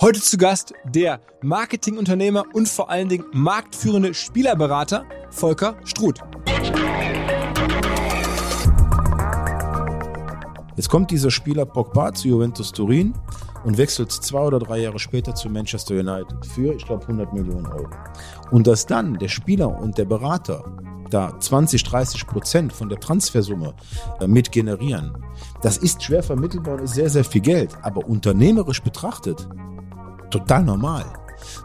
Heute zu Gast der Marketingunternehmer und vor allen Dingen marktführende Spielerberater Volker Struth. Jetzt kommt dieser Spieler Pogba zu Juventus Turin und wechselt zwei oder drei Jahre später zu Manchester United für, ich glaube, 100 Millionen Euro. Und dass dann der Spieler und der Berater da 20, 30 Prozent von der Transfersumme äh, mit generieren, das ist schwer vermittelbar und ist sehr, sehr viel Geld. Aber unternehmerisch betrachtet total normal.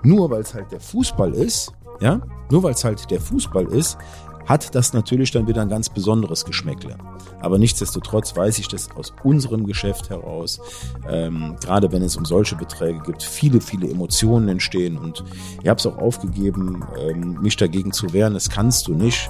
Nur weil es halt der Fußball ist, ja, nur weil es halt der Fußball ist, hat das natürlich dann wieder ein ganz besonderes Geschmäckle. Aber nichtsdestotrotz weiß ich, dass aus unserem Geschäft heraus, ähm, gerade wenn es um solche Beträge gibt, viele, viele Emotionen entstehen. Und ich habe es auch aufgegeben, ähm, mich dagegen zu wehren. Das kannst du nicht.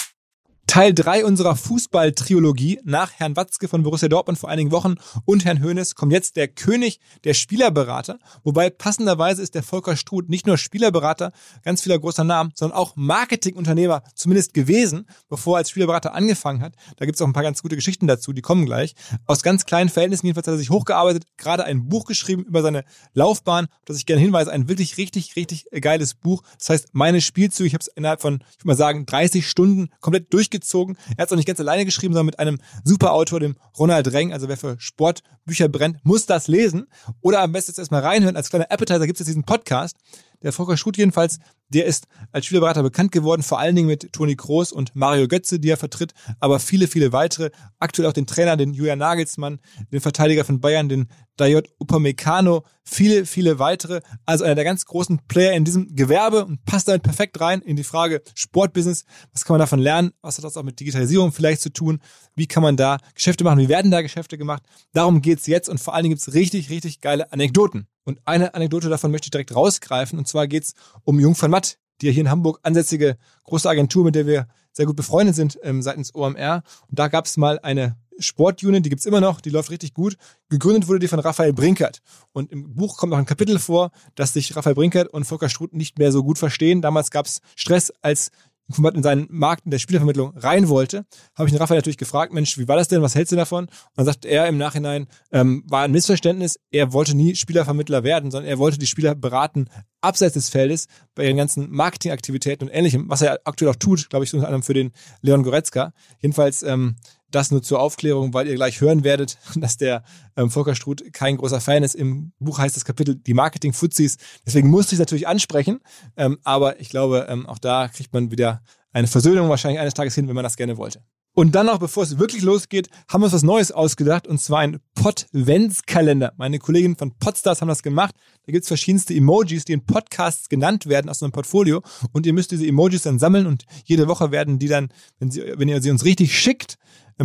Teil 3 unserer Fußball-Triologie nach Herrn Watzke von Borussia Dortmund vor einigen Wochen und Herrn Hoeneß kommt jetzt der König der Spielerberater. Wobei passenderweise ist der Volker Struth nicht nur Spielerberater, ganz vieler großer Namen, sondern auch Marketingunternehmer zumindest gewesen, bevor er als Spielerberater angefangen hat. Da gibt es auch ein paar ganz gute Geschichten dazu, die kommen gleich. Aus ganz kleinen Verhältnissen jedenfalls hat er sich hochgearbeitet, gerade ein Buch geschrieben über seine Laufbahn, das ich gerne hinweise, ein wirklich richtig, richtig geiles Buch. Das heißt, meine Spielzüge, ich habe es innerhalb von, ich würde mal sagen, 30 Stunden komplett durchgezogen durchgezogen. Er hat es auch nicht ganz alleine geschrieben, sondern mit einem super Autor, dem Ronald Reng. Also wer für Sportbücher brennt, muss das lesen. Oder am besten jetzt erstmal reinhören. Als kleiner Appetizer gibt es jetzt diesen Podcast. Der Volker Schut jedenfalls, der ist als Spielerberater bekannt geworden, vor allen Dingen mit Toni Kroos und Mario Götze, die er vertritt, aber viele, viele weitere. Aktuell auch den Trainer, den Julian Nagelsmann, den Verteidiger von Bayern, den Dayot Upamecano, viele, viele weitere. Also einer der ganz großen Player in diesem Gewerbe und passt damit perfekt rein in die Frage Sportbusiness. Was kann man davon lernen? Was hat das auch mit Digitalisierung vielleicht zu tun? Wie kann man da Geschäfte machen? Wie werden da Geschäfte gemacht? Darum geht's jetzt und vor allen Dingen gibt's richtig, richtig geile Anekdoten. Und eine Anekdote davon möchte ich direkt rausgreifen. Und zwar geht's um Jung van Matt, die hier in Hamburg ansässige große Agentur, mit der wir sehr gut befreundet sind ähm, seitens OMR. Und da gab es mal eine Sportunit, die gibt's immer noch, die läuft richtig gut. Gegründet wurde die von Raphael Brinkert. Und im Buch kommt noch ein Kapitel vor, dass sich Raphael Brinkert und Volker Struth nicht mehr so gut verstehen. Damals gab's Stress, als in seinen Markt in der Spielervermittlung rein wollte, habe ich den Raphael natürlich gefragt, Mensch, wie war das denn? Was hältst du davon? Und dann sagt er im Nachhinein, ähm, war ein Missverständnis, er wollte nie Spielervermittler werden, sondern er wollte die Spieler beraten, abseits des Feldes, bei ihren ganzen Marketingaktivitäten und ähnlichem, was er aktuell auch tut, glaube ich, unter anderem für den Leon Goretzka. Jedenfalls ähm, das nur zur Aufklärung, weil ihr gleich hören werdet, dass der ähm, Volker Struth kein großer Fan ist. Im Buch heißt das Kapitel die Marketing-Fuzis. Deswegen musste ich es natürlich ansprechen. Ähm, aber ich glaube, ähm, auch da kriegt man wieder eine Versöhnung wahrscheinlich eines Tages hin, wenn man das gerne wollte. Und dann noch, bevor es wirklich losgeht, haben wir uns was Neues ausgedacht und zwar ein Podventskalender. Meine Kolleginnen von Podstars haben das gemacht. Da gibt's verschiedenste Emojis, die in Podcasts genannt werden aus einem Portfolio und ihr müsst diese Emojis dann sammeln und jede Woche werden die dann, wenn, sie, wenn ihr sie uns richtig schickt,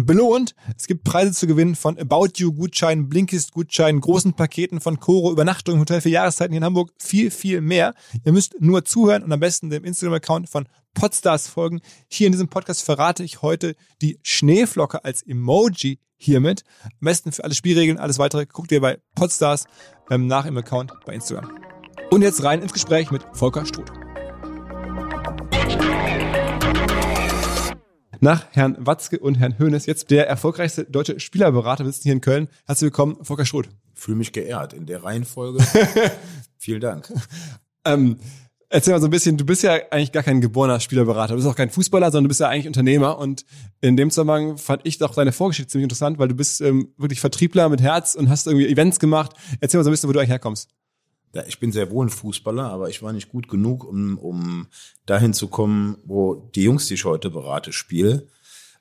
belohnt. Es gibt Preise zu gewinnen von About You Gutscheinen, Blinkist Gutscheinen, großen Paketen von Coro, Übernachtung im Hotel für Jahreszeiten hier in Hamburg, viel, viel mehr. Ihr müsst nur zuhören und am besten dem Instagram-Account von Podstars folgen. Hier in diesem Podcast verrate ich heute die Schneeflocke als Emoji hiermit. Am besten für alle Spielregeln, alles weitere guckt ihr bei Podstars ähm, nach im Account bei Instagram. Und jetzt rein ins Gespräch mit Volker Struth. Nach Herrn Watzke und Herrn Höhnes jetzt der erfolgreichste deutsche Spielerberater sitzen hier in Köln. Herzlich willkommen, Volker Struth. Fühle mich geehrt in der Reihenfolge. Vielen Dank. Ähm, erzähl mal so ein bisschen, du bist ja eigentlich gar kein geborener Spielerberater, du bist auch kein Fußballer, sondern du bist ja eigentlich Unternehmer und in dem Zusammenhang fand ich doch deine Vorgeschichte ziemlich interessant, weil du bist ähm, wirklich Vertriebler mit Herz und hast irgendwie Events gemacht. Erzähl mal so ein bisschen, wo du eigentlich herkommst. Ich bin sehr wohl ein Fußballer, aber ich war nicht gut genug, um, um dahin zu kommen, wo die Jungs, die ich heute berate, spiele.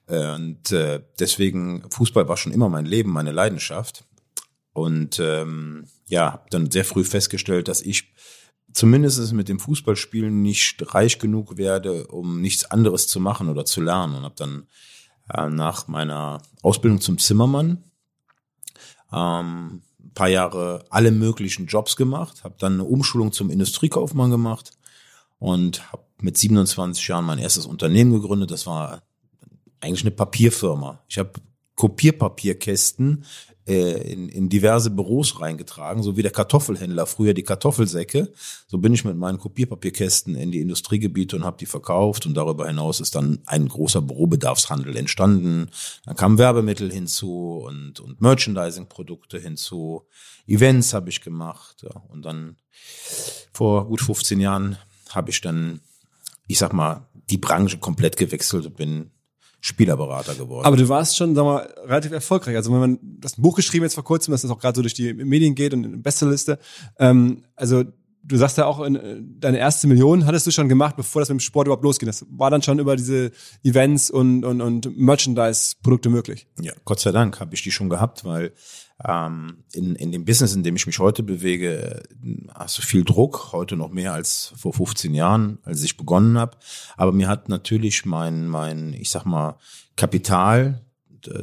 Und äh, deswegen, Fußball war schon immer mein Leben, meine Leidenschaft. Und ähm, ja, habe dann sehr früh festgestellt, dass ich zumindest mit dem Fußballspielen nicht reich genug werde, um nichts anderes zu machen oder zu lernen. Und habe dann äh, nach meiner Ausbildung zum Zimmermann ähm, paar Jahre alle möglichen Jobs gemacht, habe dann eine Umschulung zum Industriekaufmann gemacht und habe mit 27 Jahren mein erstes Unternehmen gegründet. Das war eigentlich eine Papierfirma. Ich habe Kopierpapierkästen in, in diverse Büros reingetragen, so wie der Kartoffelhändler früher die Kartoffelsäcke. So bin ich mit meinen Kopierpapierkästen in die Industriegebiete und habe die verkauft und darüber hinaus ist dann ein großer Bürobedarfshandel entstanden. Dann kamen Werbemittel hinzu und, und Merchandising-Produkte hinzu. Events habe ich gemacht ja. und dann vor gut 15 Jahren habe ich dann, ich sag mal, die Branche komplett gewechselt und bin Spielerberater geworden. Aber du warst schon, sag mal, relativ erfolgreich. Also wenn man das Buch geschrieben jetzt vor kurzem, dass das auch gerade so durch die Medien geht und in Bestsellerliste. Ähm, also du sagst ja auch, in, deine erste Million hattest du schon gemacht, bevor das mit dem Sport überhaupt losging. Das war dann schon über diese Events und, und, und Merchandise-Produkte möglich. Ja, Gott sei Dank habe ich die schon gehabt, weil ähm, in, in dem Business, in dem ich mich heute bewege, hast du viel Druck, heute noch mehr als vor 15 Jahren, als ich begonnen habe. Aber mir hat natürlich mein, mein, ich sag mal, Kapital,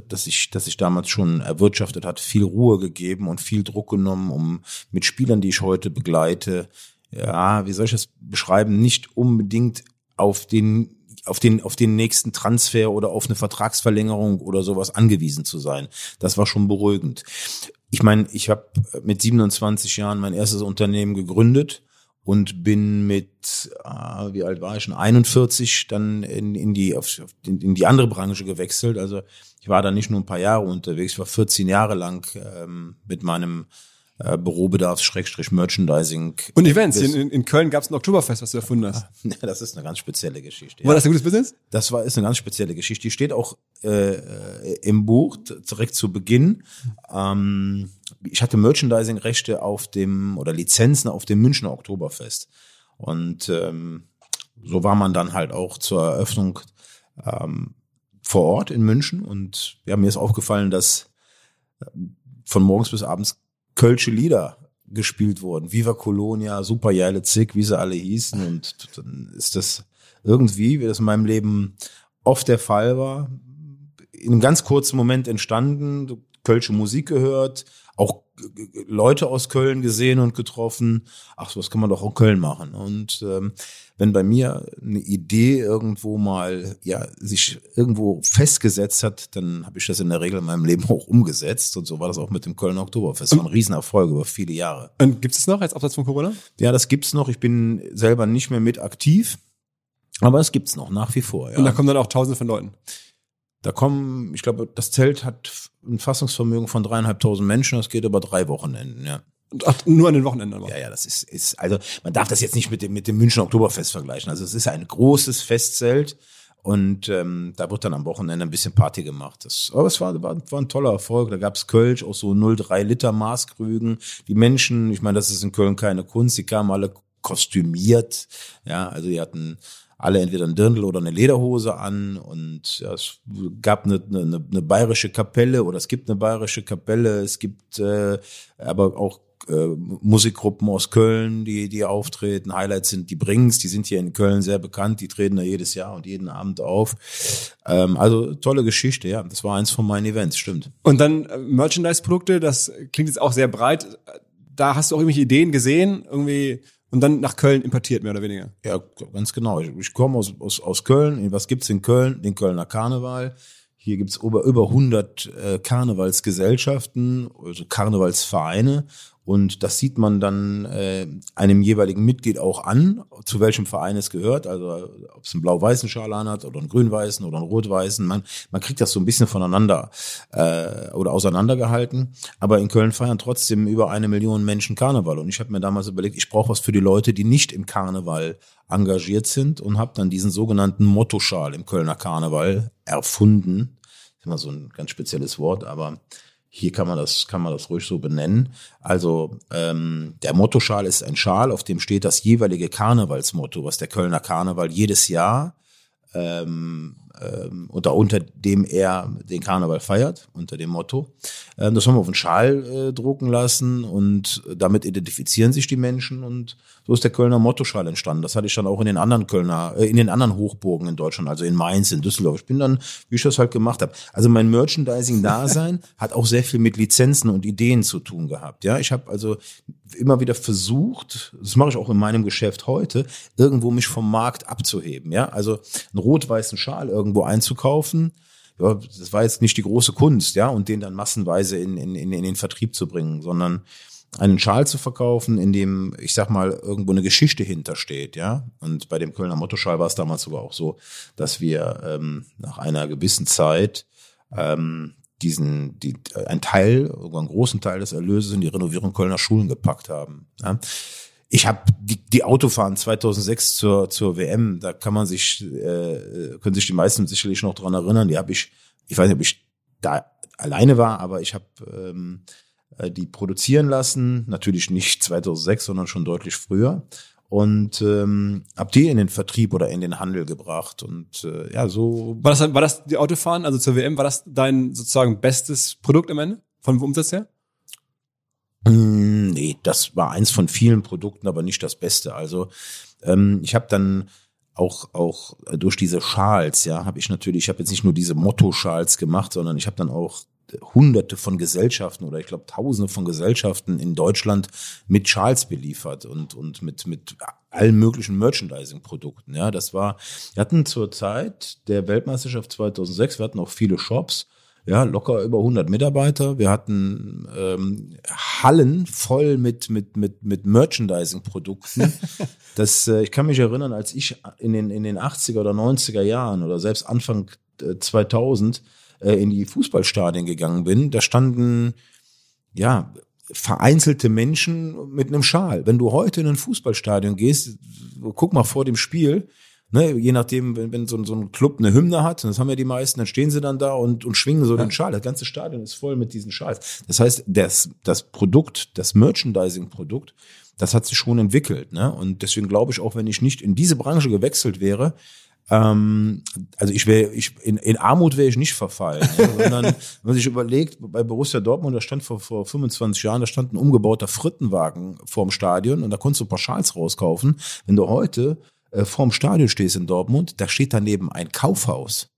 das ich, das ich damals schon erwirtschaftet hat, viel Ruhe gegeben und viel Druck genommen, um mit Spielern, die ich heute begleite, ja, wie soll ich das beschreiben, nicht unbedingt auf den auf den, auf den nächsten Transfer oder auf eine Vertragsverlängerung oder sowas angewiesen zu sein. Das war schon beruhigend. Ich meine, ich habe mit 27 Jahren mein erstes Unternehmen gegründet und bin mit, äh, wie alt war ich schon, 41 dann in, in, die, auf, in, in die andere Branche gewechselt. Also ich war da nicht nur ein paar Jahre unterwegs, ich war 14 Jahre lang ähm, mit meinem äh, Bürobedarfs, Schrägstrich, Merchandising. Und Events. In, in Köln gab es ein Oktoberfest, was du erfunden hast. Ja, das ist eine ganz spezielle Geschichte. War ja. das ein gutes Business? Das war ist eine ganz spezielle Geschichte. Die steht auch äh, im Buch direkt zu Beginn. Ähm, ich hatte Merchandising-Rechte auf dem oder Lizenzen auf dem Münchner Oktoberfest. Und ähm, so war man dann halt auch zur Eröffnung ähm, vor Ort in München. Und ja, mir ist aufgefallen, dass äh, von morgens bis abends kölsche Lieder gespielt wurden. Viva Colonia, Super Jeile Zick, wie sie alle hießen. Und dann ist das irgendwie, wie das in meinem Leben oft der Fall war, in einem ganz kurzen Moment entstanden, kölsche Musik gehört, auch Leute aus Köln gesehen und getroffen. Ach, so was kann man doch auch in Köln machen. Und ähm, wenn bei mir eine Idee irgendwo mal ja sich irgendwo festgesetzt hat, dann habe ich das in der Regel in meinem Leben auch umgesetzt. Und so war das auch mit dem Kölner Oktoberfest. Das war ein Riesenerfolg über viele Jahre. Und gibt es noch als Absatz von Corona? Ja, das gibt's noch. Ich bin selber nicht mehr mit aktiv. Aber es gibt's noch, nach wie vor. Ja. Und da kommen dann auch Tausende von Leuten. Da kommen, ich glaube, das Zelt hat ein Fassungsvermögen von dreieinhalbtausend Menschen. Das geht über drei Wochenenden, ja. Ach, nur an den Wochenenden aber. Ja, ja, das ist, ist, also man darf das jetzt nicht mit dem, mit dem München Oktoberfest vergleichen. Also es ist ein großes Festzelt und ähm, da wird dann am Wochenende ein bisschen Party gemacht. Das, aber es war, war, war ein toller Erfolg. Da gab's Kölsch, auch so 0,3 Liter Maßkrügen. Die Menschen, ich meine, das ist in Köln keine Kunst, die kamen alle kostümiert. Ja, also die hatten alle entweder ein Dirndl oder eine Lederhose an und ja, es gab eine, eine, eine bayerische Kapelle oder es gibt eine bayerische Kapelle, es gibt äh, aber auch äh, Musikgruppen aus Köln, die, die auftreten. Highlights sind die Brings, die sind hier in Köln sehr bekannt, die treten da jedes Jahr und jeden Abend auf. Ähm, also tolle Geschichte, ja. Das war eins von meinen Events, stimmt. Und dann äh, Merchandise-Produkte, das klingt jetzt auch sehr breit. Da hast du auch irgendwelche Ideen gesehen, irgendwie und dann nach Köln importiert, mehr oder weniger. Ja, ganz genau. Ich, ich komme aus, aus, aus Köln. Was gibt's in Köln? Den Kölner Karneval. Hier gibt's über, über 100 äh, Karnevalsgesellschaften, also Karnevalsvereine. Und das sieht man dann äh, einem jeweiligen Mitglied auch an, zu welchem Verein es gehört. Also ob es einen blau-weißen Schal hat oder einen grün-weißen oder einen rot-weißen. Man, man kriegt das so ein bisschen voneinander äh, oder auseinandergehalten. Aber in Köln feiern trotzdem über eine Million Menschen Karneval. Und ich habe mir damals überlegt, ich brauche was für die Leute, die nicht im Karneval engagiert sind und habe dann diesen sogenannten Mottoschal im Kölner Karneval erfunden. Das ist immer so ein ganz spezielles Wort, aber hier kann man das, kann man das ruhig so benennen. Also ähm, der Mottoschal ist ein Schal, auf dem steht das jeweilige Karnevalsmotto, was der Kölner Karneval jedes Jahr ähm, ähm, unter, unter dem er den Karneval feiert, unter dem Motto. Ähm, das haben wir auf den Schal äh, drucken lassen und damit identifizieren sich die Menschen und so ist der Kölner Mottoschal entstanden. Das hatte ich dann auch in den anderen Kölner, äh, in den anderen Hochburgen in Deutschland, also in Mainz, in Düsseldorf. Ich bin dann, wie ich das halt gemacht habe. Also mein Merchandising-Dasein hat auch sehr viel mit Lizenzen und Ideen zu tun gehabt. Ja, ich habe also immer wieder versucht, das mache ich auch in meinem Geschäft heute, irgendwo mich vom Markt abzuheben. Ja, also einen rot-weißen Schal irgendwo einzukaufen. Ja, das war jetzt nicht die große Kunst, ja, und den dann massenweise in, in, in den Vertrieb zu bringen, sondern einen Schal zu verkaufen, in dem, ich sag mal, irgendwo eine Geschichte hintersteht, ja. Und bei dem Kölner Mottoschal war es damals sogar auch so, dass wir ähm, nach einer gewissen Zeit ähm, diesen, die, ein Teil, einen großen Teil des Erlöses in die Renovierung Kölner Schulen gepackt haben. Ja. Ich habe die, die Autofahren 2006 zur, zur WM, da kann man sich, äh, können sich die meisten sicherlich noch dran erinnern, die habe ich, ich weiß nicht, ob ich da alleine war, aber ich habe ähm, äh, die produzieren lassen, natürlich nicht 2006, sondern schon deutlich früher. Und ähm, hab die in den Vertrieb oder in den Handel gebracht. Und äh, ja so war das war das die Autofahren also zur WM war das dein sozusagen bestes Produkt am Ende? Vom Umsatz her? Mm, nee das war eins von vielen Produkten aber nicht das Beste. Also ähm, ich habe dann auch auch durch diese Schals ja habe ich natürlich ich habe jetzt nicht nur diese Motto Schals gemacht sondern ich habe dann auch hunderte von Gesellschaften oder ich glaube tausende von Gesellschaften in Deutschland mit Schals beliefert und, und mit, mit allen möglichen Merchandising-Produkten. Ja, das war, wir hatten zur Zeit der Weltmeisterschaft 2006, wir hatten auch viele Shops, ja, locker über 100 Mitarbeiter. Wir hatten ähm, Hallen voll mit mit mit mit Merchandising-Produkten. das, äh, ich kann mich erinnern, als ich in den in den 80er oder 90er Jahren oder selbst Anfang äh, 2000 äh, in die Fußballstadien gegangen bin, da standen ja vereinzelte Menschen mit einem Schal. Wenn du heute in ein Fußballstadion gehst, guck mal vor dem Spiel, ne, je nachdem, wenn, wenn so, so ein Club eine Hymne hat, und das haben ja die meisten, dann stehen sie dann da und, und schwingen so ja. den Schal. Das ganze Stadion ist voll mit diesen Schals. Das heißt, das, das Produkt, das Merchandising-Produkt, das hat sich schon entwickelt. Ne? Und deswegen glaube ich auch, wenn ich nicht in diese Branche gewechselt wäre, ähm, also ich wäre, ich, in, in Armut wäre ich nicht verfallen, ja, sondern wenn man sich überlegt, bei Borussia Dortmund, da stand vor, vor 25 Jahren, da stand ein umgebauter Frittenwagen vorm Stadion und da konntest du Pauschals rauskaufen. Wenn du heute äh, vorm Stadion stehst in Dortmund, da steht daneben ein Kaufhaus.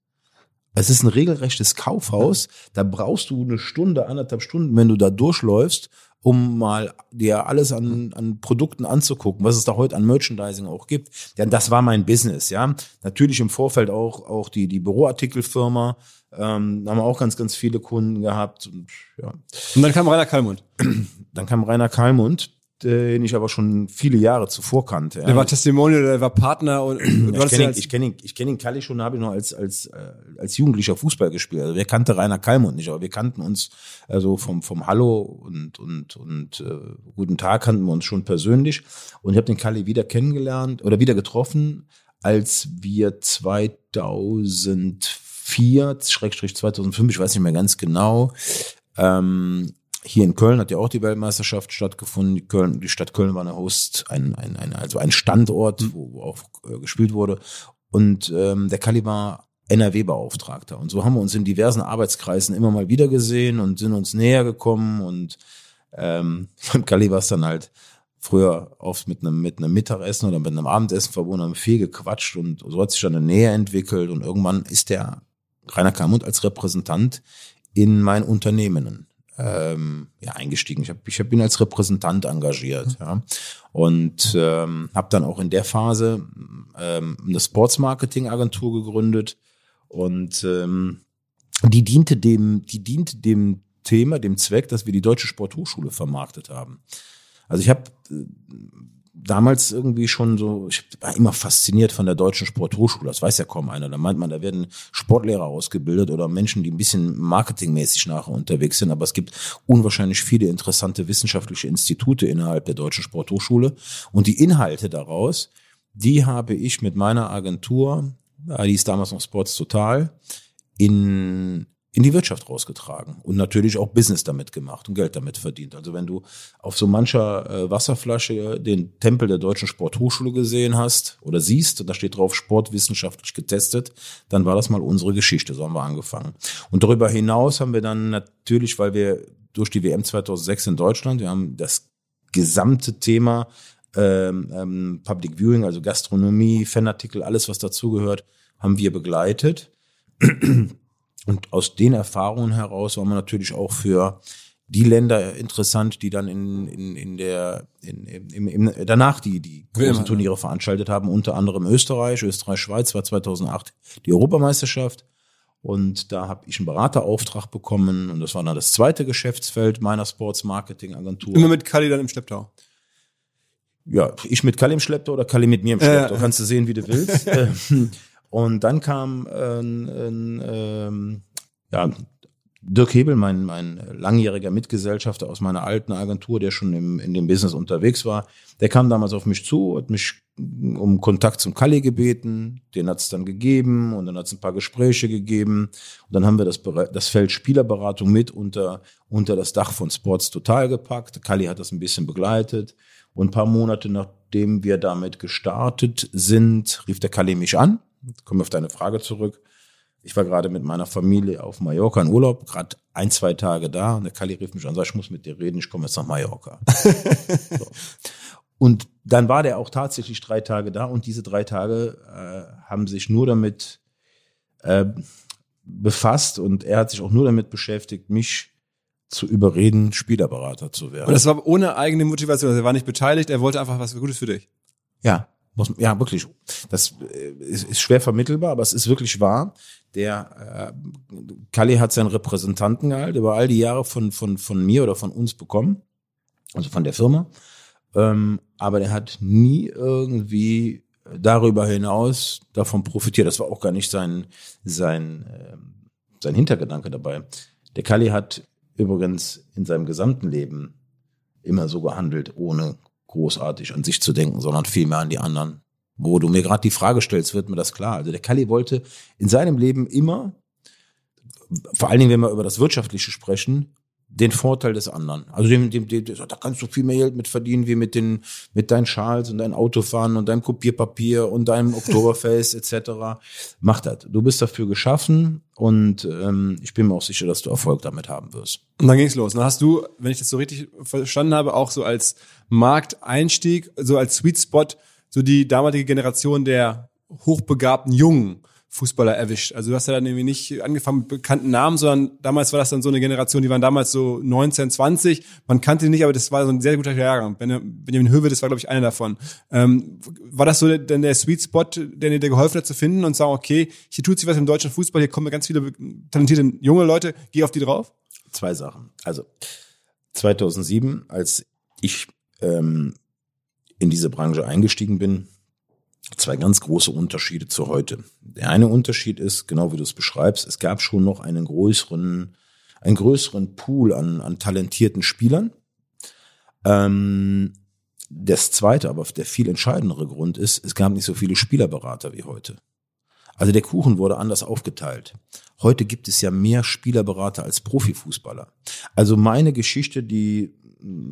Es ist ein regelrechtes Kaufhaus. Da brauchst du eine Stunde, anderthalb Stunden, wenn du da durchläufst um mal dir alles an, an Produkten anzugucken, was es da heute an Merchandising auch gibt. Denn das war mein Business, ja. Natürlich im Vorfeld auch, auch die, die Büroartikelfirma, ähm, da haben wir auch ganz, ganz viele Kunden gehabt. Und, ja. und dann kam Rainer Kallmund. Dann kam Rainer Kallmund den ich aber schon viele Jahre zuvor kannte. Ja. Der war Testimonial, der war Partner und du ich kenne ihn, ich kenn ihn, ich kenn ihn Kalli schon, habe ich noch als als äh, als Jugendlicher Fußball gespielt. Also wer kannte Rainer Kalmund nicht, aber wir kannten uns also vom vom Hallo und und und äh, guten Tag kannten wir uns schon persönlich und ich habe den Kalli wieder kennengelernt oder wieder getroffen, als wir 2004 Schrägstrich 2005, ich weiß nicht mehr ganz genau, ähm, hier in Köln hat ja auch die Weltmeisterschaft stattgefunden. Die, Köln, die Stadt Köln war eine Host, ein, ein, ein, also ein Standort, mhm. wo, wo auch äh, gespielt wurde. Und ähm, der Kali war NRW-Beauftragter. Und so haben wir uns in diversen Arbeitskreisen immer mal wieder gesehen und sind uns näher gekommen und Ähm, beim Kali war es dann halt früher oft mit einem, mit einem Mittagessen oder mit einem Abendessen verbunden, haben viel gequatscht und so hat sich dann eine Nähe entwickelt und irgendwann ist der Rainer Kalmund als Repräsentant in mein Unternehmen ähm, ja, eingestiegen. Ich, hab, ich hab ihn als Repräsentant engagiert ja. und ähm, habe dann auch in der Phase ähm, eine Sportsmarketing-Agentur gegründet und ähm, die diente dem, die diente dem Thema, dem Zweck, dass wir die Deutsche Sporthochschule vermarktet haben. Also ich habe äh, damals irgendwie schon so, ich war immer fasziniert von der deutschen Sporthochschule. Das weiß ja kaum einer. Da meint man, da werden Sportlehrer ausgebildet oder Menschen, die ein bisschen marketingmäßig nachher unterwegs sind. Aber es gibt unwahrscheinlich viele interessante wissenschaftliche Institute innerhalb der deutschen Sporthochschule. Und die Inhalte daraus, die habe ich mit meiner Agentur, die ist damals noch Sports Total, in in die Wirtschaft rausgetragen und natürlich auch Business damit gemacht und Geld damit verdient. Also wenn du auf so mancher äh, Wasserflasche den Tempel der Deutschen Sporthochschule gesehen hast oder siehst, und da steht drauf sportwissenschaftlich getestet, dann war das mal unsere Geschichte, so haben wir angefangen. Und darüber hinaus haben wir dann natürlich, weil wir durch die WM 2006 in Deutschland, wir haben das gesamte Thema ähm, ähm, Public Viewing, also Gastronomie, Fanartikel, alles was dazugehört, haben wir begleitet. Und aus den Erfahrungen heraus war man natürlich auch für die Länder interessant, die dann in, in, in der in, im, im, danach die die großen Turniere veranstaltet haben, unter anderem Österreich, Österreich, Schweiz war 2008 die Europameisterschaft und da habe ich einen Beraterauftrag bekommen und das war dann das zweite Geschäftsfeld meiner Sports Marketing Agentur. Immer mit Kali dann im Schlepptau. Ja, ich mit Kali im Schlepptau oder Kali mit mir im Schlepptau, äh, kannst du sehen, wie du willst. Und dann kam äh, ein, äh, ja, Dirk Hebel, mein, mein langjähriger Mitgesellschafter aus meiner alten Agentur, der schon im, in dem Business unterwegs war, der kam damals auf mich zu, hat mich um Kontakt zum Kalli gebeten, den hat es dann gegeben und dann hat es ein paar Gespräche gegeben. Und dann haben wir das, das Feld Spielerberatung mit unter, unter das Dach von Sports Total gepackt. Kalli hat das ein bisschen begleitet. Und ein paar Monate nachdem wir damit gestartet sind, rief der Kalli mich an komme auf deine Frage zurück. Ich war gerade mit meiner Familie auf Mallorca in Urlaub, gerade ein, zwei Tage da und der Kali rief mich an, sagt, ich muss mit dir reden, ich komme jetzt nach Mallorca. so. Und dann war der auch tatsächlich drei Tage da und diese drei Tage äh, haben sich nur damit äh, befasst und er hat sich auch nur damit beschäftigt, mich zu überreden, Spielerberater zu werden. Und das war ohne eigene Motivation, also er war nicht beteiligt, er wollte einfach was Gutes für dich. Ja, muss, ja, wirklich. Das äh, ist, ist schwer vermittelbar, aber es ist wirklich wahr. Der äh, Kalli hat seinen Repräsentantengehalt über all die Jahre von, von, von mir oder von uns bekommen, also von der Firma. Ähm, aber der hat nie irgendwie darüber hinaus davon profitiert. Das war auch gar nicht sein, sein, äh, sein Hintergedanke dabei. Der Kalli hat übrigens in seinem gesamten Leben immer so gehandelt, ohne großartig an sich zu denken, sondern vielmehr an die anderen. Wo du mir gerade die Frage stellst, wird mir das klar. Also der Kalli wollte in seinem Leben immer, vor allen Dingen, wenn wir über das Wirtschaftliche sprechen, den Vorteil des anderen. Also dem, dem, dem, dem, da kannst du viel mehr Geld mit verdienen, wie mit den, mit deinen Schals und deinem Autofahren und deinem Kopierpapier und deinem Oktoberfest etc. Mach das. Du bist dafür geschaffen und ähm, ich bin mir auch sicher, dass du Erfolg damit haben wirst. Und dann ging's los. Dann hast du, wenn ich das so richtig verstanden habe, auch so als Markteinstieg, so als Sweet Spot, so die damalige Generation der hochbegabten Jungen Fußballer erwischt. Also du hast ja dann irgendwie nicht angefangen mit bekannten Namen, sondern damals war das dann so eine Generation, die waren damals so 19, 20. Man kannte die nicht, aber das war so ein sehr guter Jahrgang. Benjamin Höwe, das war, glaube ich, einer davon. Ähm, war das so denn der Sweet Spot, der dir geholfen hat zu finden und sagen, okay, hier tut sich was im deutschen Fußball, hier kommen ganz viele talentierte junge Leute, geh auf die drauf? Zwei Sachen. Also 2007, als ich ähm, in diese Branche eingestiegen bin, zwei ganz große Unterschiede zu heute. Der eine Unterschied ist, genau wie du es beschreibst, es gab schon noch einen größeren, einen größeren Pool an, an talentierten Spielern. Ähm, das zweite, aber der viel entscheidendere Grund ist, es gab nicht so viele Spielerberater wie heute. Also der Kuchen wurde anders aufgeteilt. Heute gibt es ja mehr Spielerberater als Profifußballer. Also meine Geschichte, die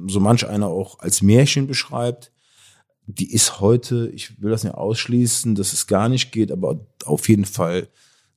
so manch einer auch als Märchen beschreibt, die ist heute, ich will das nicht ausschließen, dass es gar nicht geht, aber auf jeden Fall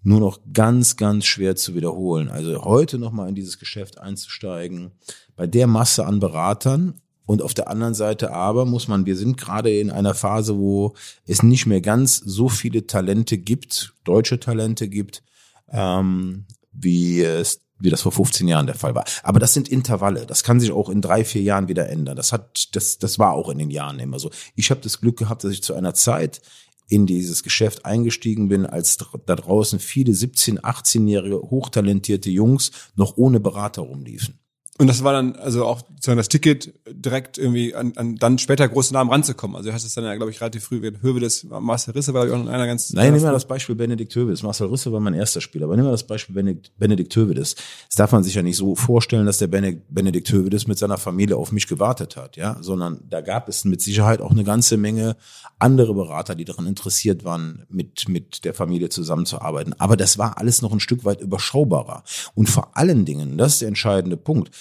nur noch ganz, ganz schwer zu wiederholen. Also heute nochmal in dieses Geschäft einzusteigen, bei der Masse an Beratern und auf der anderen Seite aber muss man, wir sind gerade in einer Phase, wo es nicht mehr ganz so viele Talente gibt, deutsche Talente gibt, ähm, wie es wie das vor 15 Jahren der Fall war. Aber das sind Intervalle. Das kann sich auch in drei, vier Jahren wieder ändern. Das hat, das, das war auch in den Jahren immer so. Ich habe das Glück gehabt, dass ich zu einer Zeit in dieses Geschäft eingestiegen bin, als da draußen viele 17-, 18-jährige hochtalentierte Jungs noch ohne Berater rumliefen. Und das war dann also auch sozusagen das Ticket, direkt irgendwie an, an dann später große Namen ranzukommen. Also du hast es dann ja, glaube ich, relativ früh, Hövedes, Marcel Risse war, glaube ich, auch einer ganz... Nein, nimm mal das Beispiel Benedikt Hövedes. Marcel Risse war mein erster Spieler, aber nimm mal das Beispiel Benedikt, Benedikt Hövedes. Das darf man sich ja nicht so vorstellen, dass der Benedikt Hövedes mit seiner Familie auf mich gewartet hat, ja, sondern da gab es mit Sicherheit auch eine ganze Menge andere Berater, die daran interessiert waren, mit, mit der Familie zusammenzuarbeiten. Aber das war alles noch ein Stück weit überschaubarer. Und vor allen Dingen, das ist der entscheidende Punkt,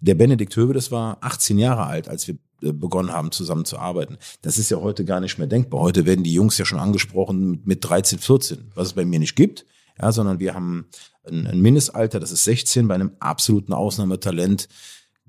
der Benedikt Höbe, das war 18 Jahre alt, als wir äh, begonnen haben, zusammen zu arbeiten. Das ist ja heute gar nicht mehr denkbar. Heute werden die Jungs ja schon angesprochen mit 13, 14, was es bei mir nicht gibt. Ja, sondern wir haben ein, Mindestalter, das ist 16, bei einem absoluten Ausnahmetalent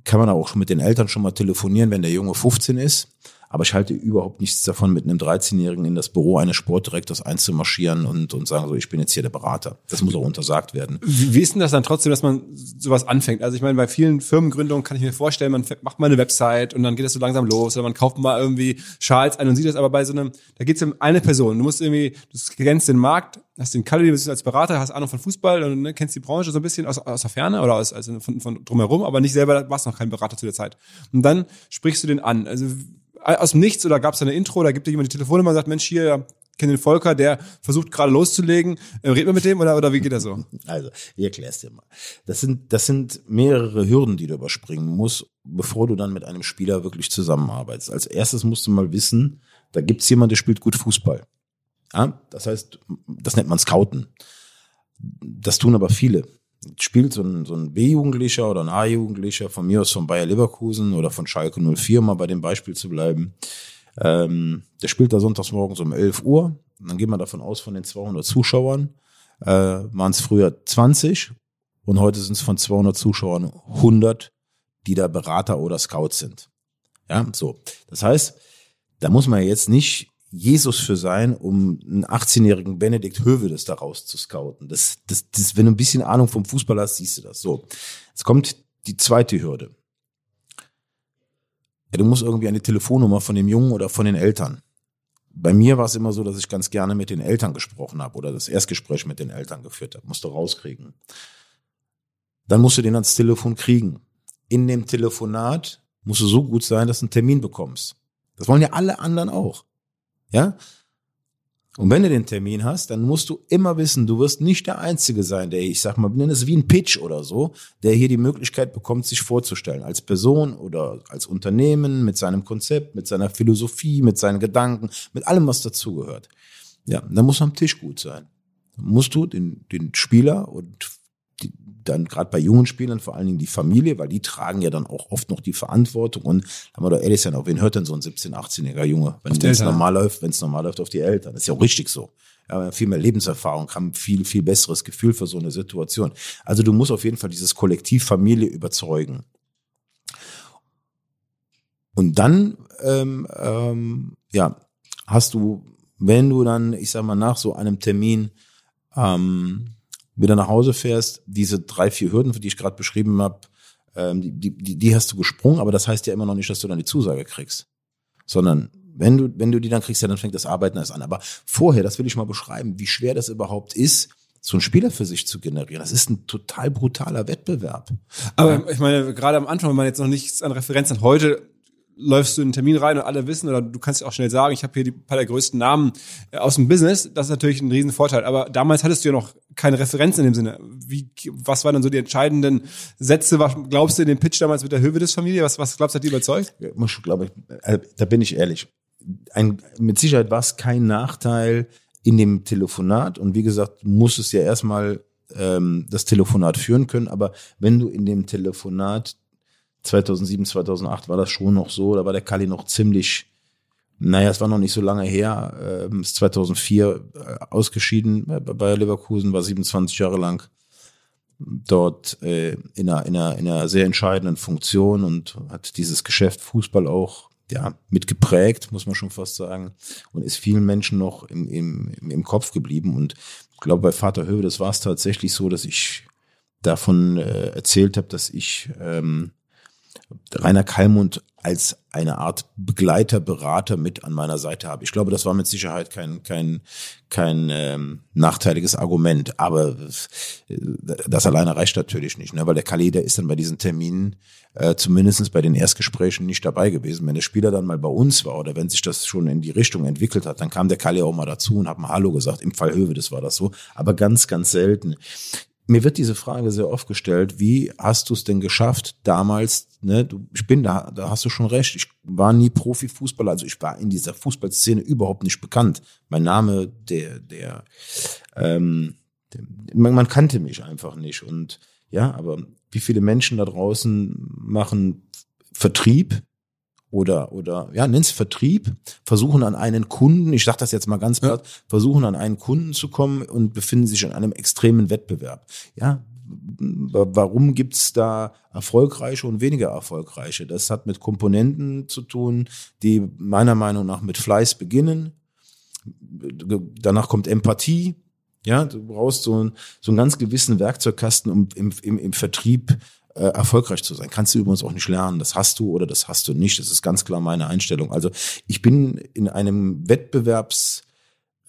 kann man auch schon mit den Eltern schon mal telefonieren, wenn der Junge 15 ist. Aber ich halte überhaupt nichts davon, mit einem 13-Jährigen in das Büro eines Sportdirektors einzumarschieren und, und sagen so, ich bin jetzt hier der Berater. Das muss auch untersagt werden. Wie, ist denn das dann trotzdem, dass man sowas anfängt? Also ich meine, bei vielen Firmengründungen kann ich mir vorstellen, man macht mal eine Website und dann geht es so langsam los oder man kauft mal irgendwie Schals ein und sieht das aber bei so einem, da geht es um eine Person. Du musst irgendwie, du kennst den Markt, hast den Kalle, du bist als Berater, hast Ahnung von Fußball und ne, kennst die Branche so ein bisschen aus, aus der Ferne oder aus, also von, von drumherum, aber nicht selber, warst noch kein Berater zu der Zeit. Und dann sprichst du den an. Also aus dem Nichts oder gab es eine Intro, da gibt dir jemand die Telefonnummer und sagt, Mensch, hier, kenne den Volker, der versucht gerade loszulegen. Äh, red mal mit dem oder, oder wie geht das so? Also, ich erklär's dir mal. Das sind, das sind mehrere Hürden, die du überspringen musst, bevor du dann mit einem Spieler wirklich zusammenarbeitest. Als erstes musst du mal wissen, da gibt's jemanden, der spielt gut Fußball. Ja? Das heißt, das nennt man Scouten. Das tun aber viele spielt so ein, so ein B-Jugendlicher oder ein A-Jugendlicher, von mir aus von Bayer Leverkusen oder von Schalke 04, mal bei dem Beispiel zu bleiben. Ähm, der spielt da sonntags morgens um 11 Uhr. Und dann geht man davon aus, von den 200 Zuschauern äh, waren es früher 20 und heute sind es von 200 Zuschauern 100, die da Berater oder Scouts sind. Ja, so. Das heißt, da muss man jetzt nicht Jesus für sein, um einen 18-jährigen Benedikt Hövedes daraus zu scouten. Das, das, das, wenn du ein bisschen Ahnung vom Fußball hast, siehst du das. So, jetzt kommt die zweite Hürde. Ja, du musst irgendwie eine Telefonnummer von dem Jungen oder von den Eltern. Bei mir war es immer so, dass ich ganz gerne mit den Eltern gesprochen habe oder das Erstgespräch mit den Eltern geführt habe. Musst du rauskriegen. Dann musst du den ans Telefon kriegen. In dem Telefonat musst du so gut sein, dass du einen Termin bekommst. Das wollen ja alle anderen auch. Ja? Und wenn du den Termin hast, dann musst du immer wissen, du wirst nicht der Einzige sein, der, ich sag mal, nenne es wie ein Pitch oder so, der hier die Möglichkeit bekommt, sich vorzustellen. Als Person oder als Unternehmen, mit seinem Konzept, mit seiner Philosophie, mit seinen Gedanken, mit allem, was dazugehört. Ja, dann muss am Tisch gut sein. Dann musst du den, den Spieler und dann gerade bei jungen Spielern vor allen Dingen die Familie, weil die tragen ja dann auch oft noch die Verantwortung und haben wir doch ehrlich sein, auf wen hört denn so ein 17-, 18-jähriger Junge, wenn es normal läuft, wenn es normal läuft auf die Eltern. Das ist ja auch richtig so. Ja, viel mehr Lebenserfahrung, haben viel, viel besseres Gefühl für so eine Situation. Also du musst auf jeden Fall dieses Kollektiv Familie überzeugen. Und dann, ähm, ähm, ja, hast du, wenn du dann, ich sag mal, nach so einem Termin ähm, wieder nach Hause fährst, diese drei, vier Hürden, die ich gerade beschrieben habe, ähm, die, die, die hast du gesprungen, aber das heißt ja immer noch nicht, dass du dann die Zusage kriegst. Sondern wenn du, wenn du die dann kriegst, ja, dann fängt das Arbeiten erst an. Aber vorher, das will ich mal beschreiben, wie schwer das überhaupt ist, so einen Spieler für sich zu generieren. Das ist ein total brutaler Wettbewerb. Aber ich meine, gerade am Anfang, wenn man jetzt noch nichts an Referenz hat, heute läufst du in einen Termin rein und alle wissen, oder du kannst auch schnell sagen, ich habe hier die paar der größten Namen äh, aus dem Business, das ist natürlich ein Riesenvorteil. Aber damals hattest du ja noch keine Referenz in dem Sinne. Wie, was waren dann so die entscheidenden Sätze? Was glaubst du in dem Pitch damals mit der Hövedes-Familie? Was, was glaubst du, hat die überzeugt? Ich glaube, äh, da bin ich ehrlich. Ein, mit Sicherheit war es kein Nachteil in dem Telefonat. Und wie gesagt, muss es ja erstmal ähm, das Telefonat führen können. Aber wenn du in dem Telefonat 2007, 2008 war das schon noch so, da war der Kali noch ziemlich naja, es war noch nicht so lange her, ähm, ist 2004 äh, ausgeschieden bei Leverkusen, war 27 Jahre lang dort äh, in, einer, in, einer, in einer sehr entscheidenden Funktion und hat dieses Geschäft Fußball auch ja, mitgeprägt, muss man schon fast sagen, und ist vielen Menschen noch im, im, im Kopf geblieben. Und ich glaube, bei Vater Höwe, das war es tatsächlich so, dass ich davon äh, erzählt habe, dass ich ähm, Rainer Kallmund als eine Art Begleiter, Berater mit an meiner Seite habe. Ich glaube, das war mit Sicherheit kein kein kein ähm, nachteiliges Argument, aber äh, das alleine reicht natürlich nicht, ne? weil der Kalli, der ist dann bei diesen Terminen äh, zumindest bei den Erstgesprächen nicht dabei gewesen. Wenn der Spieler dann mal bei uns war oder wenn sich das schon in die Richtung entwickelt hat, dann kam der Kalli auch mal dazu und hat mal Hallo gesagt. Im Fall Höwe, das war das so, aber ganz ganz selten. Mir wird diese Frage sehr oft gestellt, wie hast du es denn geschafft damals, ne, du, ich bin da, da hast du schon recht, ich war nie Profifußballer, also ich war in dieser Fußballszene überhaupt nicht bekannt. Mein Name, der, der, ähm, der man, man kannte mich einfach nicht und ja, aber wie viele Menschen da draußen machen Vertrieb, oder, oder ja, nenn's Vertrieb, versuchen an einen Kunden, ich sage das jetzt mal ganz platt, ja. versuchen an einen Kunden zu kommen und befinden sich in einem extremen Wettbewerb. Ja, warum gibt's da erfolgreiche und weniger erfolgreiche? Das hat mit Komponenten zu tun, die meiner Meinung nach mit Fleiß beginnen. Danach kommt Empathie. Ja, du brauchst so, einen, so einen ganz gewissen Werkzeugkasten, um im, im, im Vertrieb äh, erfolgreich zu sein. Kannst du übrigens auch nicht lernen. Das hast du oder das hast du nicht. Das ist ganz klar meine Einstellung. Also ich bin in einem Wettbewerbs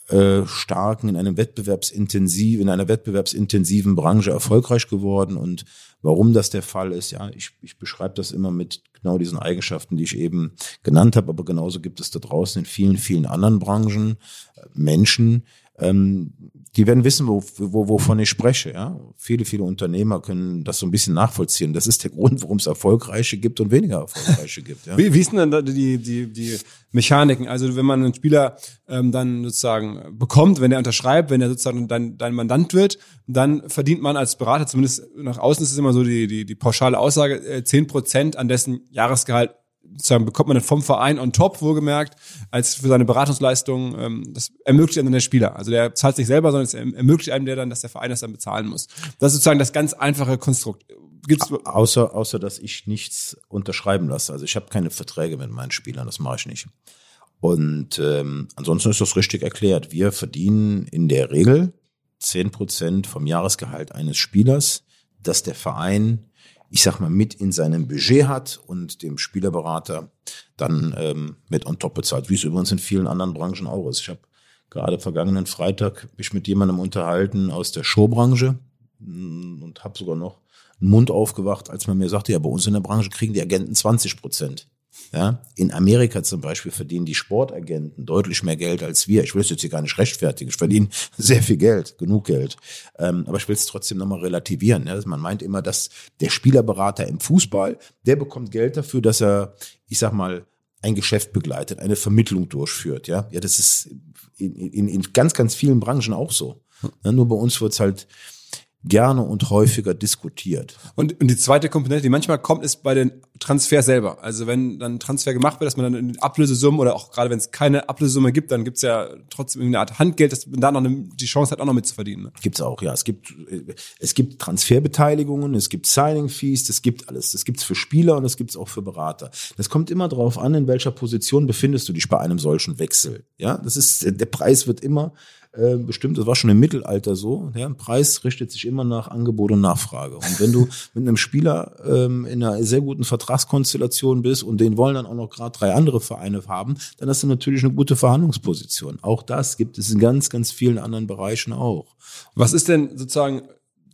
äh, starken, in einem wettbewerbsintensiv, in einer wettbewerbsintensiven Branche erfolgreich geworden. Und warum das der Fall ist, ja, ich, ich beschreibe das immer mit genau diesen Eigenschaften, die ich eben genannt habe. Aber genauso gibt es da draußen in vielen, vielen anderen Branchen äh, Menschen, ähm, die werden wissen, wo, wo, wovon ich spreche. Ja? Viele, viele Unternehmer können das so ein bisschen nachvollziehen. Das ist der Grund, warum es erfolgreiche gibt und weniger erfolgreiche gibt. Ja? Wie, wie ist denn dann die, die, die Mechaniken? Also wenn man einen Spieler ähm, dann sozusagen bekommt, wenn er unterschreibt, wenn er sozusagen dein, dein Mandant wird, dann verdient man als Berater, zumindest nach außen ist es immer so die, die, die pauschale Aussage, zehn Prozent an dessen Jahresgehalt sozusagen bekommt man dann vom Verein on top, wohlgemerkt, als für seine Beratungsleistung. Ähm, das ermöglicht einem dann der Spieler. Also der zahlt sich selber, sondern es ermöglicht einem der dann, dass der Verein das dann bezahlen muss. Das ist sozusagen das ganz einfache Konstrukt. Gibt's außer, außer, dass ich nichts unterschreiben lasse. Also ich habe keine Verträge mit meinen Spielern, das mache ich nicht. Und ähm, ansonsten ist das richtig erklärt. Wir verdienen in der Regel zehn Prozent vom Jahresgehalt eines Spielers, dass der Verein ich sag mal, mit in seinem Budget hat und dem Spielerberater dann ähm, mit on top bezahlt, wie es übrigens in vielen anderen Branchen auch ist. Ich habe gerade vergangenen Freitag mich mit jemandem unterhalten aus der Showbranche mm, und habe sogar noch einen Mund aufgewacht, als man mir sagte, ja, bei uns in der Branche kriegen die Agenten 20 Prozent. Ja, in Amerika zum Beispiel verdienen die Sportagenten deutlich mehr Geld als wir. Ich will es jetzt hier gar nicht rechtfertigen. Ich verdiene sehr viel Geld, genug Geld. Ähm, aber ich will es trotzdem nochmal relativieren. Ja? Man meint immer, dass der Spielerberater im Fußball, der bekommt Geld dafür, dass er, ich sag mal, ein Geschäft begleitet, eine Vermittlung durchführt. Ja, ja, das ist in, in, in ganz, ganz vielen Branchen auch so. Ja, nur bei uns wird's halt gerne und häufiger diskutiert. Und, und die zweite Komponente, die manchmal kommt, ist bei den Transfer selber. Also wenn dann ein Transfer gemacht wird, dass man dann in Ablösesummen oder auch gerade wenn es keine Ablösesumme gibt, dann gibt's ja trotzdem eine Art Handgeld, dass man da noch eine, die Chance hat, auch noch mitzuverdienen. Ne? Gibt's auch, ja. Es gibt, es gibt Transferbeteiligungen, es gibt Signing Fees, das gibt alles. Das gibt's für Spieler und das gibt's auch für Berater. Das kommt immer darauf an, in welcher Position befindest du dich bei einem solchen Wechsel. Ja, das ist, der Preis wird immer äh, bestimmt, das war schon im Mittelalter so, ja, ein Preis richtet sich immer nach Angebot und Nachfrage. Und wenn du mit einem Spieler ähm, in einer sehr guten Vertragskonstellation bist und den wollen dann auch noch gerade drei andere Vereine haben, dann hast du natürlich eine gute Verhandlungsposition. Auch das gibt es in ganz, ganz vielen anderen Bereichen auch. Was ist denn sozusagen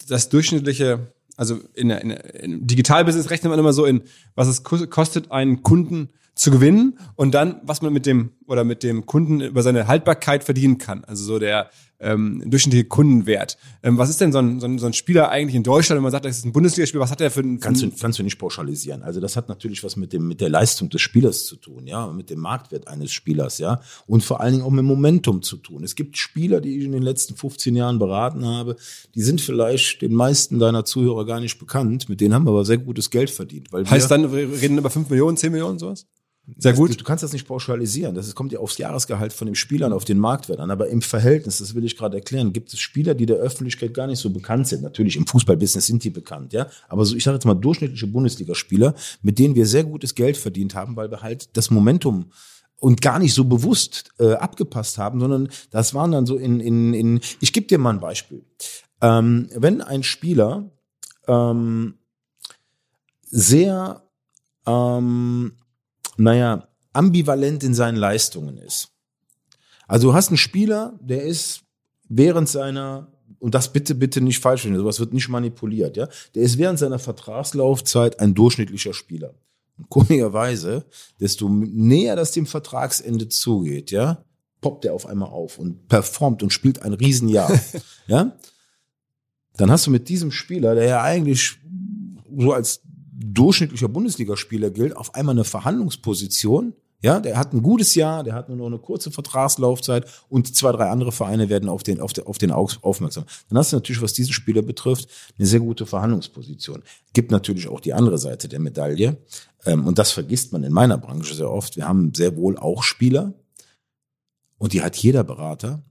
das durchschnittliche also in, der, in, in Digitalbusiness rechnet man immer so in, was es kostet, einen Kunden zu gewinnen und dann, was man mit dem oder mit dem Kunden über seine Haltbarkeit verdienen kann. Also so der ähm, durchschnittliche Kundenwert. Ähm, was ist denn so ein, so, ein, so ein Spieler eigentlich in Deutschland, wenn man sagt, das ist ein Bundesligaspieler, was hat der für ein... Kannst du, kannst du nicht pauschalisieren. Also das hat natürlich was mit dem mit der Leistung des Spielers zu tun, ja, mit dem Marktwert eines Spielers, ja, und vor allen Dingen auch mit Momentum zu tun. Es gibt Spieler, die ich in den letzten 15 Jahren beraten habe, die sind vielleicht den meisten deiner Zuhörer gar nicht bekannt, mit denen haben wir aber sehr gutes Geld verdient. Weil heißt dann, wir reden über 5 Millionen, 10 Millionen, sowas? Sehr gut. Du kannst das nicht pauschalisieren. Das kommt ja aufs Jahresgehalt von dem Spieler und auf den Marktwert an. Aber im Verhältnis, das will ich gerade erklären, gibt es Spieler, die der Öffentlichkeit gar nicht so bekannt sind. Natürlich im Fußballbusiness sind die bekannt, ja. Aber so, ich sage jetzt mal durchschnittliche Bundesligaspieler, mit denen wir sehr gutes Geld verdient haben, weil wir halt das Momentum und gar nicht so bewusst äh, abgepasst haben, sondern das waren dann so in, in, in ich gebe dir mal ein Beispiel. Ähm, wenn ein Spieler ähm, sehr ähm, naja, ambivalent in seinen Leistungen ist. Also du hast einen Spieler, der ist während seiner, und das bitte, bitte nicht falsch verstehen, sowas wird nicht manipuliert, ja, der ist während seiner Vertragslaufzeit ein durchschnittlicher Spieler. Und komischerweise, desto näher das dem Vertragsende zugeht, ja, poppt er auf einmal auf und performt und spielt ein Riesenjahr, ja. Dann hast du mit diesem Spieler, der ja eigentlich so als durchschnittlicher Bundesligaspieler gilt, auf einmal eine Verhandlungsposition. Ja, der hat ein gutes Jahr, der hat nur noch eine kurze Vertragslaufzeit und zwei, drei andere Vereine werden auf den, auf den, auf den Aus- aufmerksam. Dann hast du natürlich, was diesen Spieler betrifft, eine sehr gute Verhandlungsposition. Gibt natürlich auch die andere Seite der Medaille. Ähm, und das vergisst man in meiner Branche sehr oft. Wir haben sehr wohl auch Spieler und die hat jeder Berater.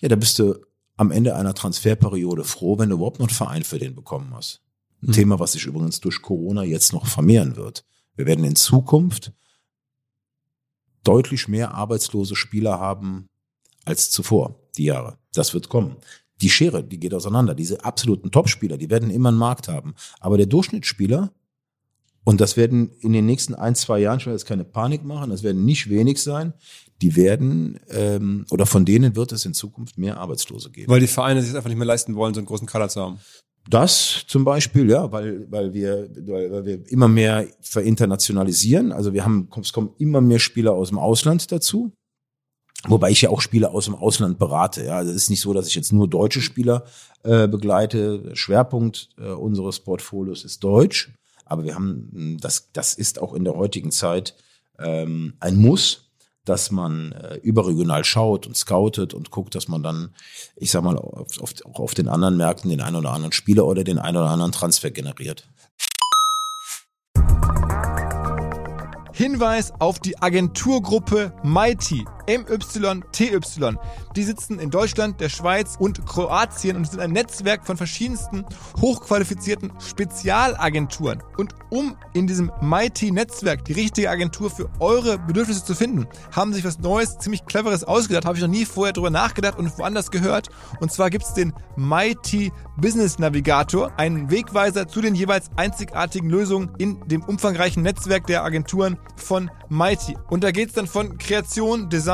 Ja, da bist du am Ende einer Transferperiode froh, wenn du überhaupt noch einen Verein für den bekommen hast. Ein Mhm. Thema, was sich übrigens durch Corona jetzt noch vermehren wird. Wir werden in Zukunft deutlich mehr arbeitslose Spieler haben als zuvor, die Jahre. Das wird kommen. Die Schere, die geht auseinander. Diese absoluten Topspieler, die werden immer einen Markt haben. Aber der Durchschnittsspieler, und das werden in den nächsten ein, zwei Jahren, ich will jetzt keine Panik machen, das werden nicht wenig sein, die werden, ähm, oder von denen wird es in Zukunft mehr Arbeitslose geben. Weil die Vereine sich das einfach nicht mehr leisten wollen, so einen großen Kader zu haben. Das zum Beispiel, ja, weil, weil wir, weil, wir immer mehr verinternationalisieren. Also wir haben, es kommen immer mehr Spieler aus dem Ausland dazu. Wobei ich ja auch Spieler aus dem Ausland berate. Ja, also es ist nicht so, dass ich jetzt nur deutsche Spieler äh, begleite. Schwerpunkt äh, unseres Portfolios ist Deutsch. Aber wir haben, das, das ist auch in der heutigen Zeit ähm, ein Muss, dass man äh, überregional schaut und scoutet und guckt, dass man dann, ich sag mal, auf, auf, auch auf den anderen Märkten den einen oder anderen Spieler oder den einen oder anderen Transfer generiert. Hinweis auf die Agenturgruppe Mighty, MYTY. Die sitzen in Deutschland, der Schweiz und Kroatien und sind ein Netzwerk von verschiedensten hochqualifizierten Spezialagenturen. Und um in diesem Mighty-Netzwerk die richtige Agentur für eure Bedürfnisse zu finden, haben sich was Neues, ziemlich Cleveres ausgedacht. Habe ich noch nie vorher drüber nachgedacht und woanders gehört. Und zwar gibt es den Mighty Business Navigator, einen Wegweiser zu den jeweils einzigartigen Lösungen in dem umfangreichen Netzwerk der Agenturen von Mighty. Und da geht es dann von Kreation, Design,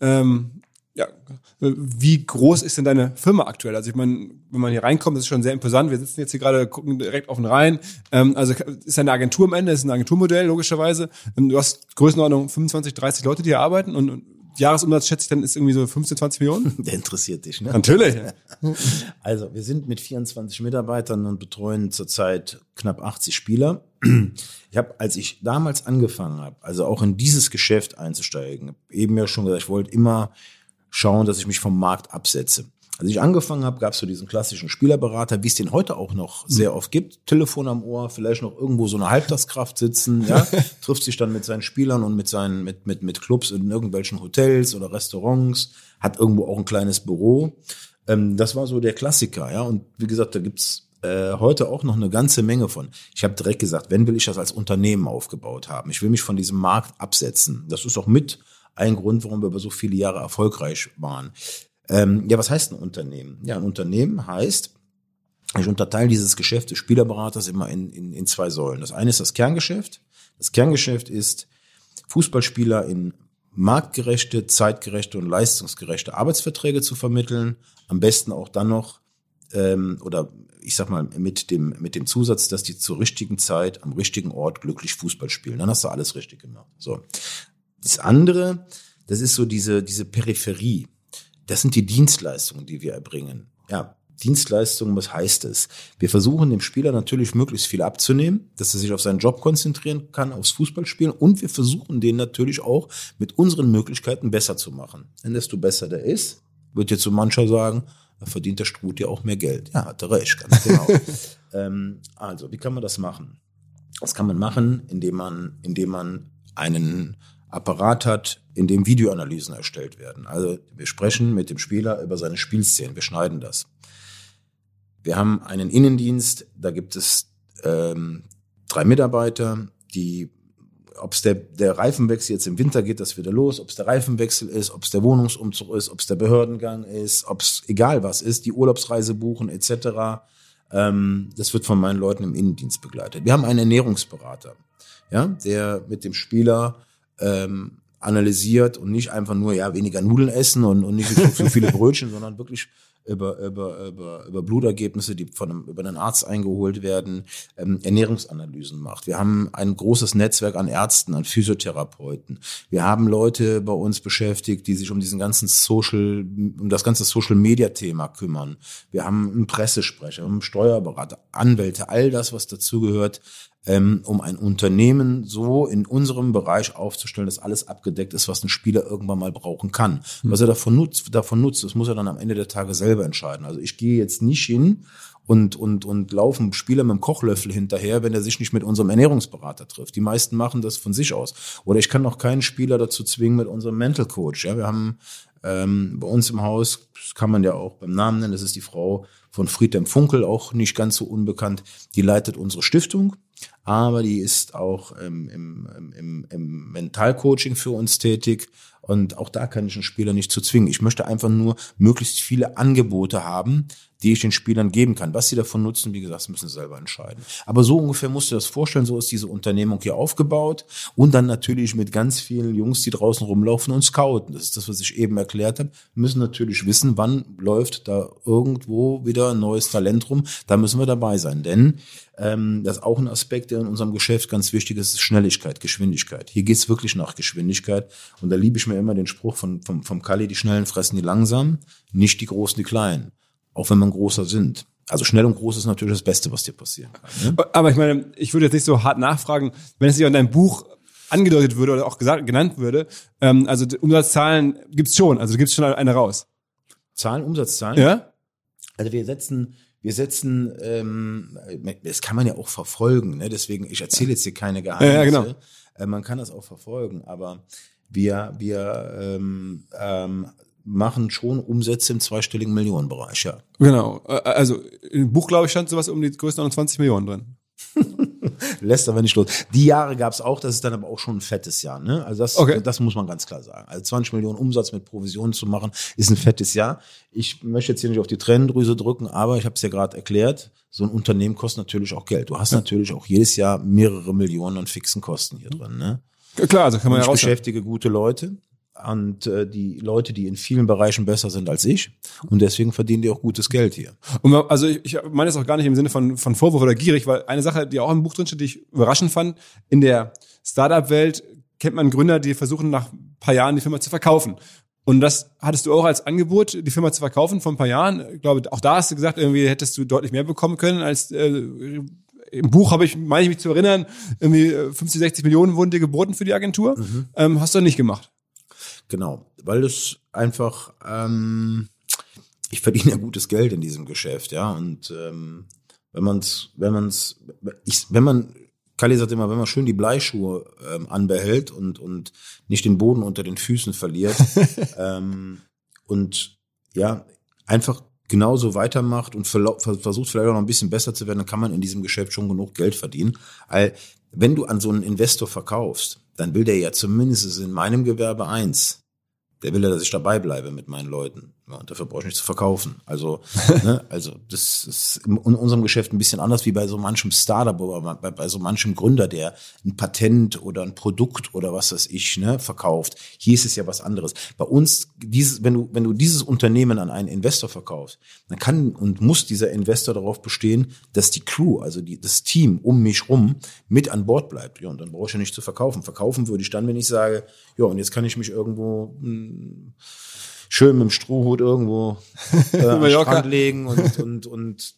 Ähm, ja, wie groß ist denn deine Firma aktuell? Also ich meine, wenn man hier reinkommt, das ist schon sehr imposant. Wir sitzen jetzt hier gerade, gucken direkt auf den Rhein. Ähm, also ist eine Agentur am Ende, ist ein Agenturmodell logischerweise. Ähm, Du hast Größenordnung 25, 30 Leute, die hier arbeiten und, und Jahresumsatz schätze ich dann ist irgendwie so 15, 20 Millionen. Der interessiert dich, ne? Natürlich. Also, wir sind mit 24 Mitarbeitern und betreuen zurzeit knapp 80 Spieler. Ich habe, als ich damals angefangen habe, also auch in dieses Geschäft einzusteigen, eben ja schon gesagt, ich wollte immer schauen, dass ich mich vom Markt absetze. Als ich angefangen habe, gab es so diesen klassischen Spielerberater, wie es den heute auch noch sehr oft gibt. Telefon am Ohr, vielleicht noch irgendwo so eine Halbtagskraft sitzen, ja, trifft sich dann mit seinen Spielern und mit seinen, mit, mit, mit Clubs in irgendwelchen Hotels oder Restaurants, hat irgendwo auch ein kleines Büro. Ähm, das war so der Klassiker, ja. Und wie gesagt, da gibt's äh, heute auch noch eine ganze Menge von. Ich habe direkt gesagt, wenn will ich das als Unternehmen aufgebaut haben? Ich will mich von diesem Markt absetzen. Das ist auch mit ein Grund, warum wir über so viele Jahre erfolgreich waren. Ähm, ja, was heißt ein Unternehmen? Ja, ein Unternehmen heißt, ich unterteile dieses Geschäft des Spielerberaters immer in, in, in zwei Säulen. Das eine ist das Kerngeschäft. Das Kerngeschäft ist, Fußballspieler in marktgerechte, zeitgerechte und leistungsgerechte Arbeitsverträge zu vermitteln. Am besten auch dann noch ähm, oder ich sag mal mit dem mit dem Zusatz, dass die zur richtigen Zeit am richtigen Ort glücklich Fußball spielen. Dann hast du alles richtig gemacht. So. Das andere, das ist so diese diese Peripherie. Das sind die Dienstleistungen, die wir erbringen. Ja, Dienstleistungen, was heißt es? Wir versuchen dem Spieler natürlich möglichst viel abzunehmen, dass er sich auf seinen Job konzentrieren kann, aufs Fußballspielen und wir versuchen den natürlich auch mit unseren Möglichkeiten besser zu machen. Denn desto besser der ist, wird jetzt so mancher sagen, verdient der Struth ja auch mehr Geld. Ja, hat er recht, ganz genau. ähm, also, wie kann man das machen? Das kann man machen, indem man, indem man einen Apparat hat, in dem Videoanalysen erstellt werden. Also wir sprechen mit dem Spieler über seine Spielszenen, wir schneiden das. Wir haben einen Innendienst, da gibt es ähm, drei Mitarbeiter, die ob es der, der Reifenwechsel jetzt im Winter geht, das wieder los, ob es der Reifenwechsel ist, ob es der Wohnungsumzug ist, ob es der Behördengang ist, ob es egal was ist, die Urlaubsreise buchen etc. Ähm, das wird von meinen Leuten im Innendienst begleitet. Wir haben einen Ernährungsberater, ja, der mit dem Spieler ähm, analysiert und nicht einfach nur ja weniger Nudeln essen und, und nicht so, viele Brötchen, sondern wirklich über, über, über, über Blutergebnisse, die von einem, über einen Arzt eingeholt werden, ähm, Ernährungsanalysen macht. Wir haben ein großes Netzwerk an Ärzten, an Physiotherapeuten. Wir haben Leute bei uns beschäftigt, die sich um diesen ganzen Social, um das ganze Social Media Thema kümmern. Wir haben einen Pressesprecher, einen Steuerberater, Anwälte, all das, was dazugehört, ähm, um ein Unternehmen so in unserem Bereich aufzustellen, dass alles abgedeckt ist, was ein Spieler irgendwann mal brauchen kann. Mhm. Was er davon nutzt, davon nutzt, das muss er dann am Ende der Tage selber entscheiden. Also ich gehe jetzt nicht hin und, und, und laufen Spieler mit dem Kochlöffel hinterher, wenn er sich nicht mit unserem Ernährungsberater trifft. Die meisten machen das von sich aus. Oder ich kann auch keinen Spieler dazu zwingen mit unserem Mental Coach. Ja, wir haben ähm, bei uns im Haus, das kann man ja auch beim Namen nennen, das ist die Frau von Friedhelm Funkel, auch nicht ganz so unbekannt. Die leitet unsere Stiftung, aber die ist auch ähm, im, im, im Mentalcoaching für uns tätig. Und auch da kann ich einen Spieler nicht zu zwingen. Ich möchte einfach nur möglichst viele Angebote haben, die ich den Spielern geben kann. Was sie davon nutzen, wie gesagt, müssen sie selber entscheiden. Aber so ungefähr musst du das vorstellen, so ist diese Unternehmung hier aufgebaut und dann natürlich mit ganz vielen Jungs, die draußen rumlaufen und scouten. Das ist das, was ich eben erklärt habe. Müssen natürlich wissen, wann läuft da irgendwo wieder ein neues Talent rum. Da müssen wir dabei sein, denn ähm, das ist auch ein Aspekt, der in unserem Geschäft ganz wichtig ist, ist Schnelligkeit, Geschwindigkeit. Hier geht's wirklich nach Geschwindigkeit und da liebe ich mir immer den Spruch von, vom, vom Kali, die Schnellen fressen die langsam, nicht die Großen die Kleinen auch wenn man großer sind. Also schnell und groß ist natürlich das Beste, was dir passieren kann. Ne? Aber ich meine, ich würde jetzt nicht so hart nachfragen, wenn es sich an deinem Buch angedeutet würde oder auch gesagt, genannt würde. Ähm, also Umsatzzahlen gibt's schon, also gibt's schon eine raus. Zahlen, Umsatzzahlen? Ja. Also wir setzen, wir setzen, ähm, das kann man ja auch verfolgen. Ne? Deswegen, ich erzähle jetzt hier keine Geheimnisse. Ja, ja, genau. Äh, man kann das auch verfolgen, aber wir, wir ähm, ähm, machen schon Umsätze im zweistelligen Millionenbereich, ja. Genau. Also im Buch, glaube ich, stand sowas um die größten 20 Millionen drin. Lässt aber nicht los. Die Jahre gab es auch, das ist dann aber auch schon ein fettes Jahr. Ne? Also das, okay. das muss man ganz klar sagen. Also 20 Millionen Umsatz mit Provisionen zu machen, ist ein fettes Jahr. Ich möchte jetzt hier nicht auf die Tränendrüse drücken, aber ich habe es ja gerade erklärt, so ein Unternehmen kostet natürlich auch Geld. Du hast ja. natürlich auch jedes Jahr mehrere Millionen an fixen Kosten hier drin. Ne? Klar, also kann man ja Ich beschäftige gute Leute und äh, die Leute, die in vielen Bereichen besser sind als ich und deswegen verdienen die auch gutes Geld hier. Und also ich, ich meine es auch gar nicht im Sinne von von Vorwurf oder gierig, weil eine Sache, die auch im Buch drin steht, die ich überraschend fand, in der Startup-Welt kennt man Gründer, die versuchen nach ein paar Jahren die Firma zu verkaufen. Und das hattest du auch als Angebot, die Firma zu verkaufen vor ein paar Jahren. Ich glaube, auch da hast du gesagt, irgendwie hättest du deutlich mehr bekommen können als äh, im Buch habe ich, meine ich mich zu erinnern, irgendwie 50, 60 Millionen wurden dir geboten für die Agentur. Mhm. Ähm, hast du nicht gemacht. Genau, weil es einfach, ähm, ich verdiene ja gutes Geld in diesem Geschäft, ja. Und ähm, wenn man's, wenn man's, ich, wenn man, Kali sagt immer, wenn man schön die Bleischuhe ähm, anbehält und und nicht den Boden unter den Füßen verliert ähm, und ja einfach genauso weitermacht und versucht vielleicht auch noch ein bisschen besser zu werden, dann kann man in diesem Geschäft schon genug Geld verdienen. Weil wenn du an so einen Investor verkaufst, dann will der ja zumindest in meinem Gewerbe eins. Der will ja, dass ich dabei bleibe mit meinen Leuten. Ja, dafür brauche ich nicht zu verkaufen. Also, ne, also das ist in unserem Geschäft ein bisschen anders wie bei so manchem Startup oder bei, bei so manchem Gründer, der ein Patent oder ein Produkt oder was weiß ich ne, verkauft. Hier ist es ja was anderes. Bei uns, dieses, wenn du wenn du dieses Unternehmen an einen Investor verkaufst, dann kann und muss dieser Investor darauf bestehen, dass die Crew, also die, das Team um mich rum, mit an Bord bleibt. Ja, und dann brauche ich ja nicht zu verkaufen. Verkaufen würde ich dann, wenn ich sage, ja, und jetzt kann ich mich irgendwo mh, hm, schön mit dem Strohhut irgendwo äh, am Strand legen und, und, und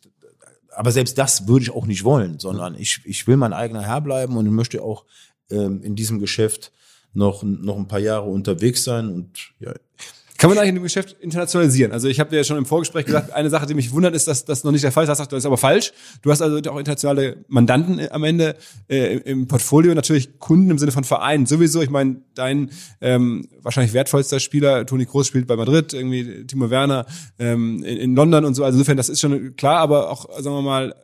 aber selbst das würde ich auch nicht wollen, sondern ich, ich will mein eigener Herr bleiben und ich möchte auch ähm, in diesem Geschäft noch, noch ein paar Jahre unterwegs sein und ja, kann man eigentlich in dem Geschäft internationalisieren? Also ich habe dir ja schon im Vorgespräch gesagt, eine Sache, die mich wundert, ist, dass das noch nicht der Fall ist. Das ist aber falsch. Du hast also auch internationale Mandanten äh, am Ende äh, im Portfolio, natürlich Kunden im Sinne von Vereinen sowieso. Ich meine, dein ähm, wahrscheinlich wertvollster Spieler, Toni Kroos, spielt bei Madrid, irgendwie Timo Werner ähm, in, in London und so. Also insofern, das ist schon klar, aber auch, sagen wir mal,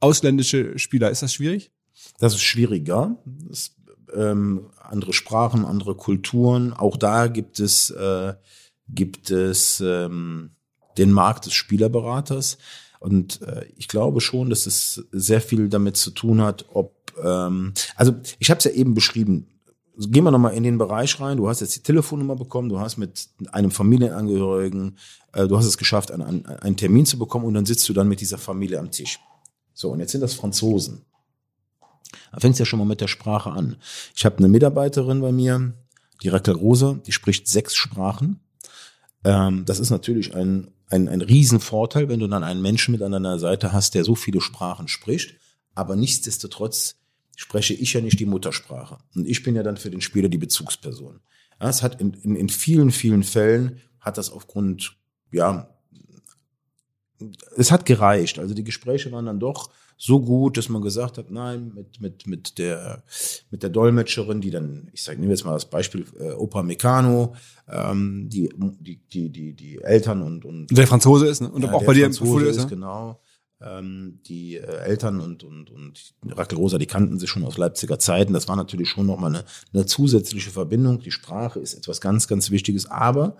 ausländische Spieler. Ist das schwierig? Das ist schwieriger. Das, ähm, andere Sprachen, andere Kulturen. Auch da gibt es äh, gibt es ähm, den Markt des Spielerberaters. Und äh, ich glaube schon, dass es sehr viel damit zu tun hat, ob, ähm, also ich habe es ja eben beschrieben, gehen wir nochmal in den Bereich rein. Du hast jetzt die Telefonnummer bekommen, du hast mit einem Familienangehörigen, äh, du hast es geschafft, einen, einen Termin zu bekommen und dann sitzt du dann mit dieser Familie am Tisch. So, und jetzt sind das Franzosen. Da fängt es ja schon mal mit der Sprache an. Ich habe eine Mitarbeiterin bei mir, die Raquel Rosa, die spricht sechs Sprachen. Ähm, das ist natürlich ein, ein, ein Riesenvorteil, wenn du dann einen Menschen mit an deiner Seite hast, der so viele Sprachen spricht. Aber nichtsdestotrotz spreche ich ja nicht die Muttersprache. Und ich bin ja dann für den Spieler die Bezugsperson. Es hat in, in, in vielen, vielen Fällen hat das aufgrund, ja, es hat gereicht. Also die Gespräche waren dann doch so gut, dass man gesagt hat, nein, mit, mit, mit der, mit der Dolmetscherin, die dann, ich sage, nehmen wir jetzt mal das Beispiel, äh, Opa Meccano, ähm, die, die, die, die, die Eltern und, und. Der Franzose ist, ne? Und ja, auch bei dir Franzose ist, ne? genau. Ähm, die äh, Eltern und, und, und Rakel Rosa, die kannten sich schon aus Leipziger Zeiten. Das war natürlich schon nochmal eine, eine zusätzliche Verbindung. Die Sprache ist etwas ganz, ganz Wichtiges. Aber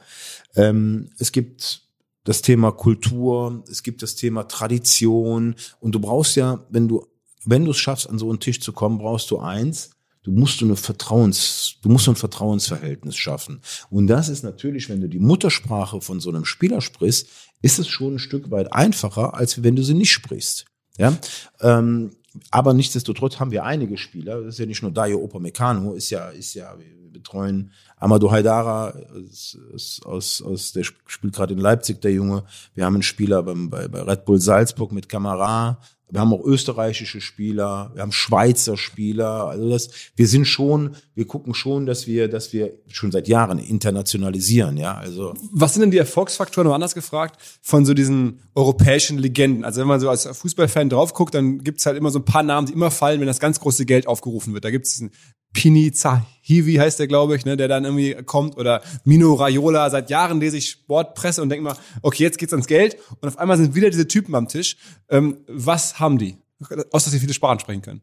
ähm, es gibt das Thema Kultur, es gibt das Thema Tradition und du brauchst ja, wenn du wenn du es schaffst, an so einen Tisch zu kommen, brauchst du eins, du musst du eine Vertrauens, du musst ein Vertrauensverhältnis schaffen. Und das ist natürlich, wenn du die Muttersprache von so einem Spieler sprichst, ist es schon ein Stück weit einfacher, als wenn du sie nicht sprichst. Ja, ähm, aber nichtsdestotrotz haben wir einige Spieler. Das ist ja nicht nur Dayo Opamecano, ist ja, ist ja, wir betreuen Amadou Haidara, ist, ist aus, aus, der spielt gerade in Leipzig, der Junge. Wir haben einen Spieler beim, bei, bei Red Bull Salzburg mit Kamera. Wir haben auch österreichische Spieler, wir haben Schweizer Spieler. Also das, wir sind schon, wir gucken schon, dass wir, dass wir schon seit Jahren internationalisieren, ja. Also. Was sind denn die Erfolgsfaktoren, noch anders gefragt, von so diesen europäischen Legenden? Also wenn man so als Fußballfan drauf guckt, dann gibt's halt immer so ein paar Namen, die immer fallen, wenn das ganz große Geld aufgerufen wird. Da gibt's diesen Pini Zahivi heißt der, glaube ich, ne, der dann irgendwie kommt oder Mino Raiola. Seit Jahren lese ich Sportpresse und denke mal, okay, jetzt geht's ans Geld und auf einmal sind wieder diese Typen am Tisch. Ähm, was haben die? Außer, dass sie viele Sprachen sprechen können.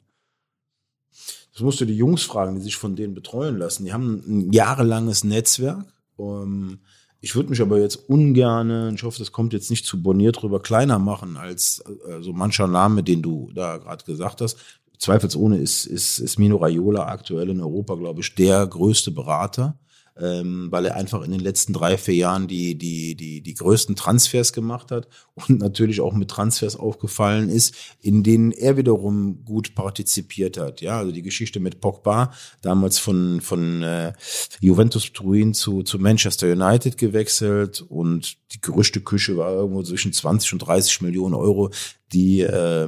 Das musst du die Jungs fragen, die sich von denen betreuen lassen. Die haben ein jahrelanges Netzwerk. Um, ich würde mich aber jetzt ungern, ich hoffe, das kommt jetzt nicht zu boniert drüber, kleiner machen als äh, so mancher Name, den du da gerade gesagt hast zweifelsohne ist, ist, ist Mino Raiola aktuell in Europa, glaube ich, der größte Berater, ähm, weil er einfach in den letzten drei, vier Jahren die, die, die, die größten Transfers gemacht hat und natürlich auch mit Transfers aufgefallen ist, in denen er wiederum gut partizipiert hat. Ja, also die Geschichte mit Pogba, damals von, von äh, Juventus Turin zu, zu Manchester United gewechselt und die Gerüchteküche war irgendwo zwischen 20 und 30 Millionen Euro, die äh,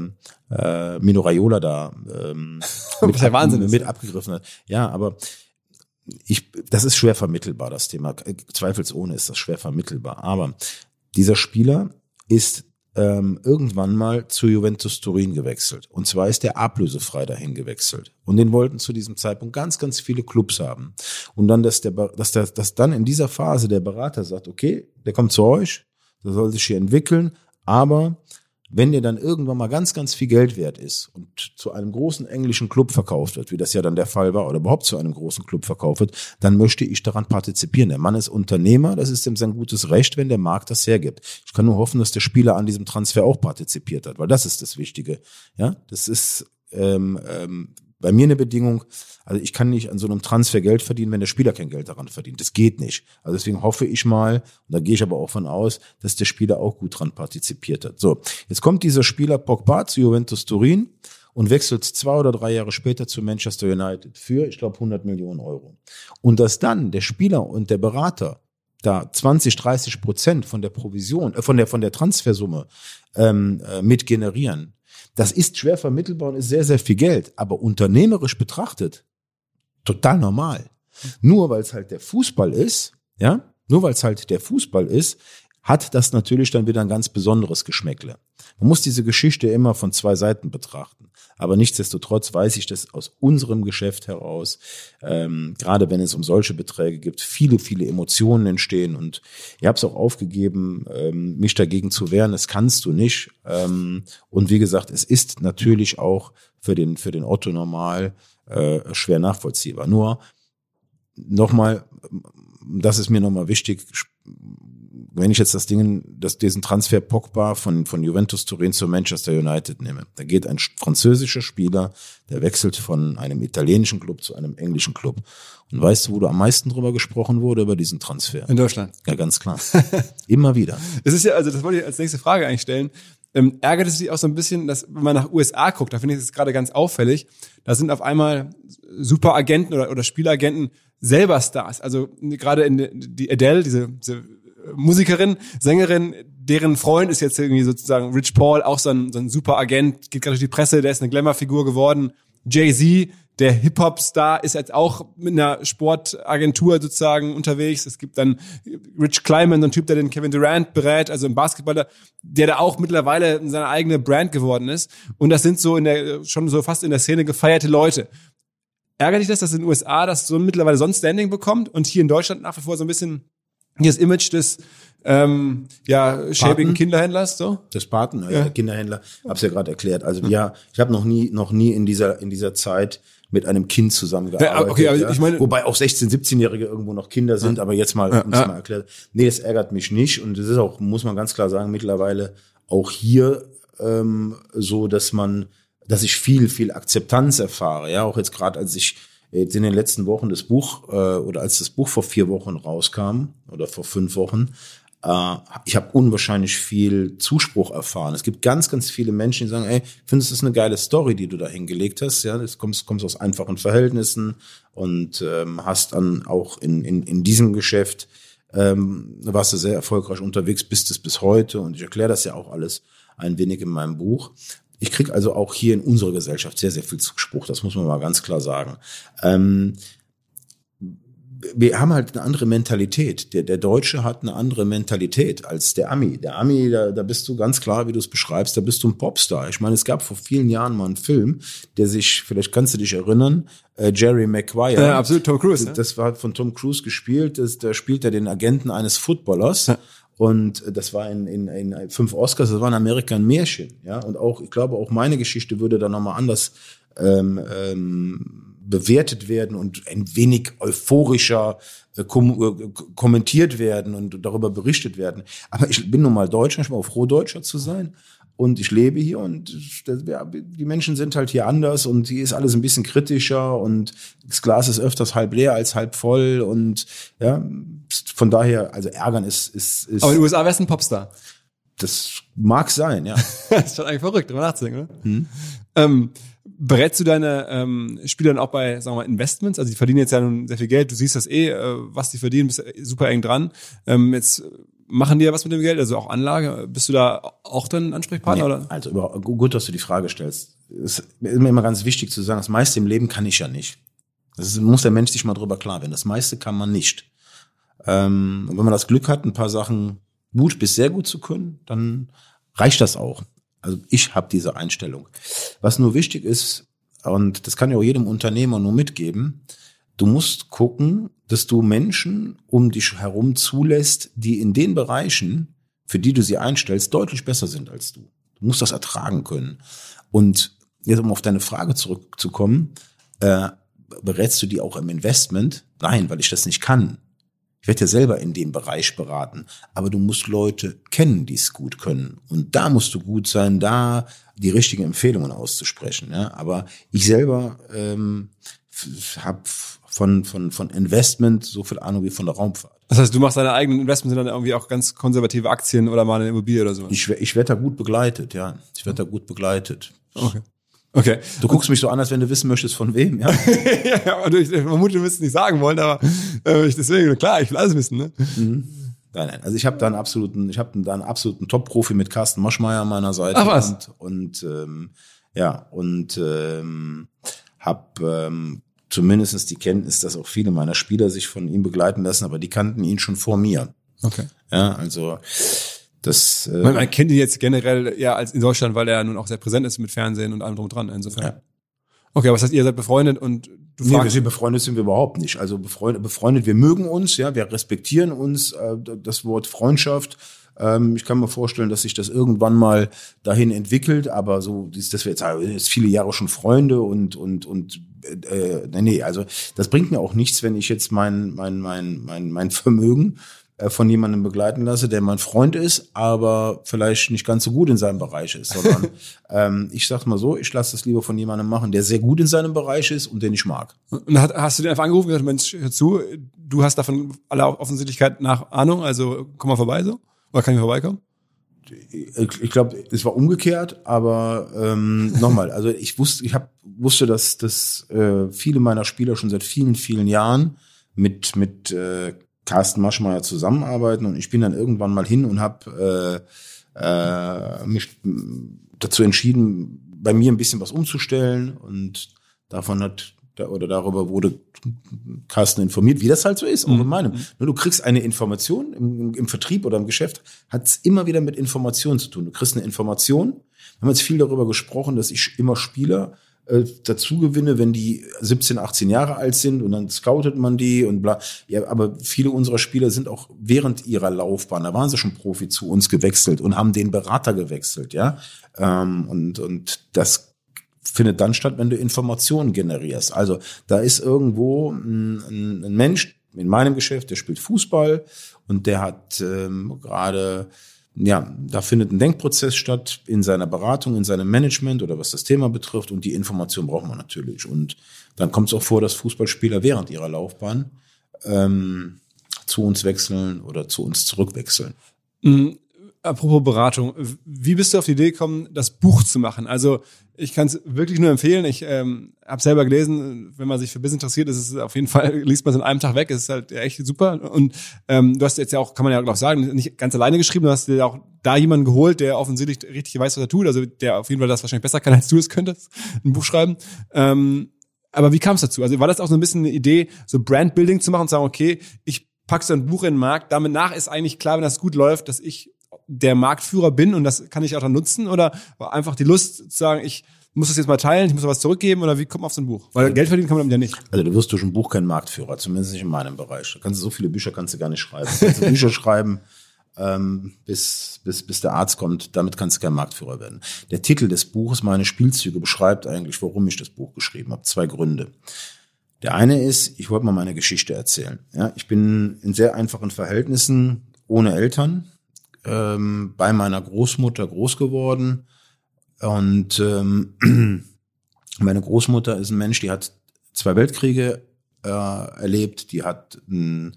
äh, Mino Raiola da ähm, mit, Wahnsinn mit abgegriffen hat. Ja, aber ich, das ist schwer vermittelbar, das Thema. Zweifelsohne ist das schwer vermittelbar. Aber dieser Spieler ist ähm, irgendwann mal zu Juventus Turin gewechselt. Und zwar ist der ablösefrei dahin gewechselt. Und den wollten zu diesem Zeitpunkt ganz, ganz viele Clubs haben. Und dann, dass der, dass der, dass dann in dieser Phase der Berater sagt, okay, der kommt zu euch, der soll sich hier entwickeln, aber wenn der dann irgendwann mal ganz, ganz viel Geld wert ist und zu einem großen englischen Club verkauft wird, wie das ja dann der Fall war, oder überhaupt zu einem großen Club verkauft wird, dann möchte ich daran partizipieren. Der Mann ist Unternehmer, das ist ihm sein gutes Recht, wenn der Markt das hergibt. Ich kann nur hoffen, dass der Spieler an diesem Transfer auch partizipiert hat, weil das ist das Wichtige. Ja, das ist ähm, ähm, bei mir eine Bedingung, also ich kann nicht an so einem Transfer Geld verdienen, wenn der Spieler kein Geld daran verdient. Das geht nicht. Also deswegen hoffe ich mal, und da gehe ich aber auch von aus, dass der Spieler auch gut dran partizipiert hat. So, jetzt kommt dieser Spieler Pogba zu Juventus Turin und wechselt zwei oder drei Jahre später zu Manchester United für, ich glaube, 100 Millionen Euro. Und dass dann der Spieler und der Berater da 20, 30 Prozent von der Provision, äh, von der von der Transfersumme ähm, äh, mit generieren, das ist schwer vermittelbar und ist sehr, sehr viel Geld. Aber unternehmerisch betrachtet, total normal. Nur weil es halt der Fußball ist, ja, nur weil es halt der Fußball ist, hat das natürlich dann wieder ein ganz besonderes Geschmäckle. Man muss diese Geschichte immer von zwei Seiten betrachten. Aber nichtsdestotrotz weiß ich, dass aus unserem Geschäft heraus, ähm, gerade wenn es um solche Beträge gibt, viele, viele Emotionen entstehen. Und ich habe es auch aufgegeben, ähm, mich dagegen zu wehren. Das kannst du nicht. Ähm, und wie gesagt, es ist natürlich auch für den, für den Otto normal äh, schwer nachvollziehbar. Nur nochmal, das ist mir nochmal wichtig, wenn ich jetzt das Ding, das, diesen Transfer Pogba von, von Juventus Turin zu Manchester United nehme, da geht ein französischer Spieler, der wechselt von einem italienischen Club zu einem englischen Club. Und weißt du, wo du am meisten drüber gesprochen wurde, über diesen Transfer? In Deutschland. Ja, ganz klar. Immer wieder. Es ist ja, also das wollte ich als nächste Frage eigentlich stellen. Ähm, ärgert es dich auch so ein bisschen, dass wenn man nach USA guckt, da finde ich es gerade ganz auffällig, da sind auf einmal Superagenten oder, oder Spielagenten selber Stars. Also gerade in die Adele, diese, diese Musikerin, Sängerin, deren Freund ist jetzt irgendwie sozusagen Rich Paul, auch so ein, so ein super Agent, geht gerade durch die Presse, der ist eine Glamour-Figur geworden. Jay-Z, der Hip-Hop-Star, ist jetzt auch mit einer Sportagentur sozusagen unterwegs. Es gibt dann Rich Kleiman, so ein Typ, der den Kevin Durant berät, also ein Basketballer, der da auch mittlerweile seine eigene Brand geworden ist. Und das sind so in der, schon so fast in der Szene gefeierte Leute. Ärgert dich das, dass in den USA das so mittlerweile so ein Standing bekommt und hier in Deutschland nach wie vor so ein bisschen das Image des ähm, ja, schäbigen Kinderhändlers, so? Des Paten, ja. Kinderhändler, hab's ja gerade erklärt. Also ja, ich habe noch nie, noch nie in dieser in dieser Zeit mit einem Kind zusammengearbeitet. Ja, okay, aber ja. ich meine, Wobei auch 16-, 17-Jährige irgendwo noch Kinder sind, ja. aber jetzt mal, ja, mal erklärt. Nee, es ärgert mich nicht und es ist auch, muss man ganz klar sagen, mittlerweile auch hier ähm, so, dass man, dass ich viel, viel Akzeptanz erfahre. Ja, auch jetzt gerade, als ich jetzt in den letzten Wochen das Buch äh, oder als das Buch vor vier Wochen rauskam oder vor fünf Wochen, äh, ich habe unwahrscheinlich viel Zuspruch erfahren. Es gibt ganz, ganz viele Menschen, die sagen, ey, findest du das eine geile Story, die du da hingelegt hast? Ja, das kommst, kommst aus einfachen Verhältnissen und ähm, hast dann auch in, in, in diesem Geschäft ähm, warst du sehr erfolgreich unterwegs, bist es bis heute und ich erkläre das ja auch alles ein wenig in meinem Buch. Ich kriege also auch hier in unserer Gesellschaft sehr, sehr viel Zuspruch, das muss man mal ganz klar sagen. Ähm, wir haben halt eine andere Mentalität. Der, der Deutsche hat eine andere Mentalität als der Ami. Der Ami, da, da bist du ganz klar, wie du es beschreibst, da bist du ein Popstar. Ich meine, es gab vor vielen Jahren mal einen Film, der sich, vielleicht kannst du dich erinnern, äh, Jerry Maguire. Ja, absolut, Tom Cruise. Das, das war von Tom Cruise gespielt. Das, da spielt er den Agenten eines Footballers. Ja. Und das war in, in, in fünf Oscars, das war in Amerika ein Märchen. Ja? Und auch, ich glaube, auch meine Geschichte würde da nochmal anders ähm, ähm, bewertet werden und ein wenig euphorischer äh, kom äh, kommentiert werden und darüber berichtet werden. Aber ich bin nun mal Deutscher, ich bin auch froh, Deutscher zu sein und ich lebe hier und die Menschen sind halt hier anders und hier ist alles ein bisschen kritischer und das Glas ist öfters halb leer als halb voll und ja, von daher, also ärgern ist, ist, ist Aber in den USA wärst du ein Popstar. Das mag sein, ja. das ist schon eigentlich verrückt, drüber nachzudenken, oder? Hm. Ähm, berätst du deine ähm, Spieler dann auch bei, sagen wir mal, Investments? Also die verdienen jetzt ja nun sehr viel Geld, du siehst das eh, äh, was die verdienen, bist super eng dran. Ähm, jetzt machen die ja was mit dem Geld, also auch Anlage. Bist du da auch dann Ansprechpartner? Nee, oder? Also über, gut, dass du die Frage stellst. Es ist mir immer ganz wichtig zu sagen, das meiste im Leben kann ich ja nicht. Das muss der Mensch sich mal drüber klar werden. Das meiste kann man nicht. Ähm, wenn man das Glück hat, ein paar Sachen gut bis sehr gut zu können, dann reicht das auch. Also ich habe diese Einstellung. Was nur wichtig ist, und das kann ja auch jedem Unternehmer nur mitgeben, du musst gucken, dass du Menschen um dich herum zulässt, die in den Bereichen, für die du sie einstellst, deutlich besser sind als du. Du musst das ertragen können. Und jetzt, um auf deine Frage zurückzukommen, äh, berätst du die auch im Investment? Nein, weil ich das nicht kann. Ich werde ja selber in dem Bereich beraten, aber du musst Leute kennen, die es gut können. Und da musst du gut sein, da die richtigen Empfehlungen auszusprechen. Ja? Aber ich selber ähm, habe von, von, von Investment so viel Ahnung wie von der Raumfahrt. Das heißt, du machst deine eigenen Investments, sind dann irgendwie auch ganz konservative Aktien oder mal eine Immobilie oder so? Ich, ich werde da gut begleitet, ja. Ich werde da gut begleitet. Okay. Okay. Du guckst mich so an, als wenn du wissen möchtest, von wem, ja? ja, aber ich vermute, du wirst es nicht sagen wollen, aber äh, ich deswegen, klar, ich will alles wissen, ne? Mhm. Nein, nein. Also ich habe da einen absoluten, ich habe da einen absoluten Top-Profi mit Carsten Moschmeier an meiner Seite. Ach was. Und, und ähm, ja, und ähm, habe ähm, zumindestens die Kenntnis, dass auch viele meiner Spieler sich von ihm begleiten lassen, aber die kannten ihn schon vor mir. Okay. Ja, also das. Äh, man, man kennt ihn jetzt generell ja als in Deutschland, weil er nun auch sehr präsent ist mit Fernsehen und allem drum und dran. Insofern. Ja. Okay, aber was heißt, ihr seid befreundet und du nee, wir sind befreundet sind wir überhaupt nicht. Also befreundet, befreundet, wir mögen uns, ja, wir respektieren uns. Äh, das Wort Freundschaft ähm, ich kann mir vorstellen, dass sich das irgendwann mal dahin entwickelt, aber so, dass wir jetzt, jetzt viele Jahre schon Freunde und und und äh, nee, also das bringt mir auch nichts, wenn ich jetzt mein mein mein mein mein Vermögen äh, von jemandem begleiten lasse, der mein Freund ist, aber vielleicht nicht ganz so gut in seinem Bereich ist, sondern ähm, ich sag mal so, ich lasse das lieber von jemandem machen, der sehr gut in seinem Bereich ist und den ich mag. Und hast, hast du den einfach angerufen und gesagt, Mensch, hör zu, du hast davon aller Offensichtlichkeit nach Ahnung, also komm mal vorbei so? Oder kann ich vorbeikommen? Ich, glaube, es war umgekehrt, aber ähm, nochmal, also ich wusste, ich hab, wusste, dass, dass äh, viele meiner Spieler schon seit vielen, vielen Jahren mit mit äh, Carsten Maschmeyer zusammenarbeiten und ich bin dann irgendwann mal hin und habe äh, äh, mich dazu entschieden, bei mir ein bisschen was umzustellen und davon hat oder darüber wurde Carsten informiert, wie das halt so ist, auch in mhm. meinem. Mhm. Du kriegst eine Information im, im Vertrieb oder im Geschäft, hat es immer wieder mit Informationen zu tun. Du kriegst eine Information. Wir haben jetzt viel darüber gesprochen, dass ich immer Spieler äh, dazu gewinne, wenn die 17, 18 Jahre alt sind und dann scoutet man die und bla. Ja, aber viele unserer Spieler sind auch während ihrer Laufbahn, da waren sie schon Profi zu uns gewechselt und haben den Berater gewechselt, ja. Ähm, und, und das findet dann statt, wenn du Informationen generierst. Also da ist irgendwo ein, ein Mensch in meinem Geschäft, der spielt Fußball und der hat ähm, gerade ja, da findet ein Denkprozess statt in seiner Beratung, in seinem Management oder was das Thema betrifft und die Information braucht man natürlich. Und dann kommt es auch vor, dass Fußballspieler während ihrer Laufbahn ähm, zu uns wechseln oder zu uns zurückwechseln. Apropos Beratung, wie bist du auf die Idee gekommen, das Buch zu machen? Also ich kann es wirklich nur empfehlen. Ich ähm, habe selber gelesen, wenn man sich für Business interessiert, ist es auf jeden Fall, liest man es in einem Tag weg, es ist halt echt super. Und ähm, du hast jetzt ja auch, kann man ja auch sagen, nicht ganz alleine geschrieben, du hast dir auch da jemanden geholt, der offensichtlich richtig weiß, was er tut, also der auf jeden Fall das wahrscheinlich besser kann, als du es könntest, ein Buch schreiben. Ähm, aber wie kam es dazu? Also war das auch so ein bisschen eine Idee, so Brandbuilding zu machen und zu sagen, okay, ich pack so ein Buch in den Markt, damit nach ist eigentlich klar, wenn das gut läuft, dass ich der Marktführer bin und das kann ich auch dann nutzen oder einfach die Lust zu sagen, ich muss das jetzt mal teilen, ich muss was zurückgeben oder wie kommt man auf so ein Buch? Weil also, Geld verdienen kann man damit ja nicht. Also du wirst durch ein Buch kein Marktführer, zumindest nicht in meinem Bereich. Da kannst du so viele Bücher kannst du gar nicht schreiben. Du kannst Bücher schreiben, ähm, bis, bis, bis der Arzt kommt, damit kannst du kein Marktführer werden. Der Titel des Buches, meine Spielzüge, beschreibt eigentlich, warum ich das Buch geschrieben habe. Zwei Gründe. Der eine ist, ich wollte mal meine Geschichte erzählen. Ja, ich bin in sehr einfachen Verhältnissen ohne Eltern ähm, bei meiner Großmutter groß geworden. Und ähm, meine Großmutter ist ein Mensch, die hat zwei Weltkriege äh, erlebt, die hat ein,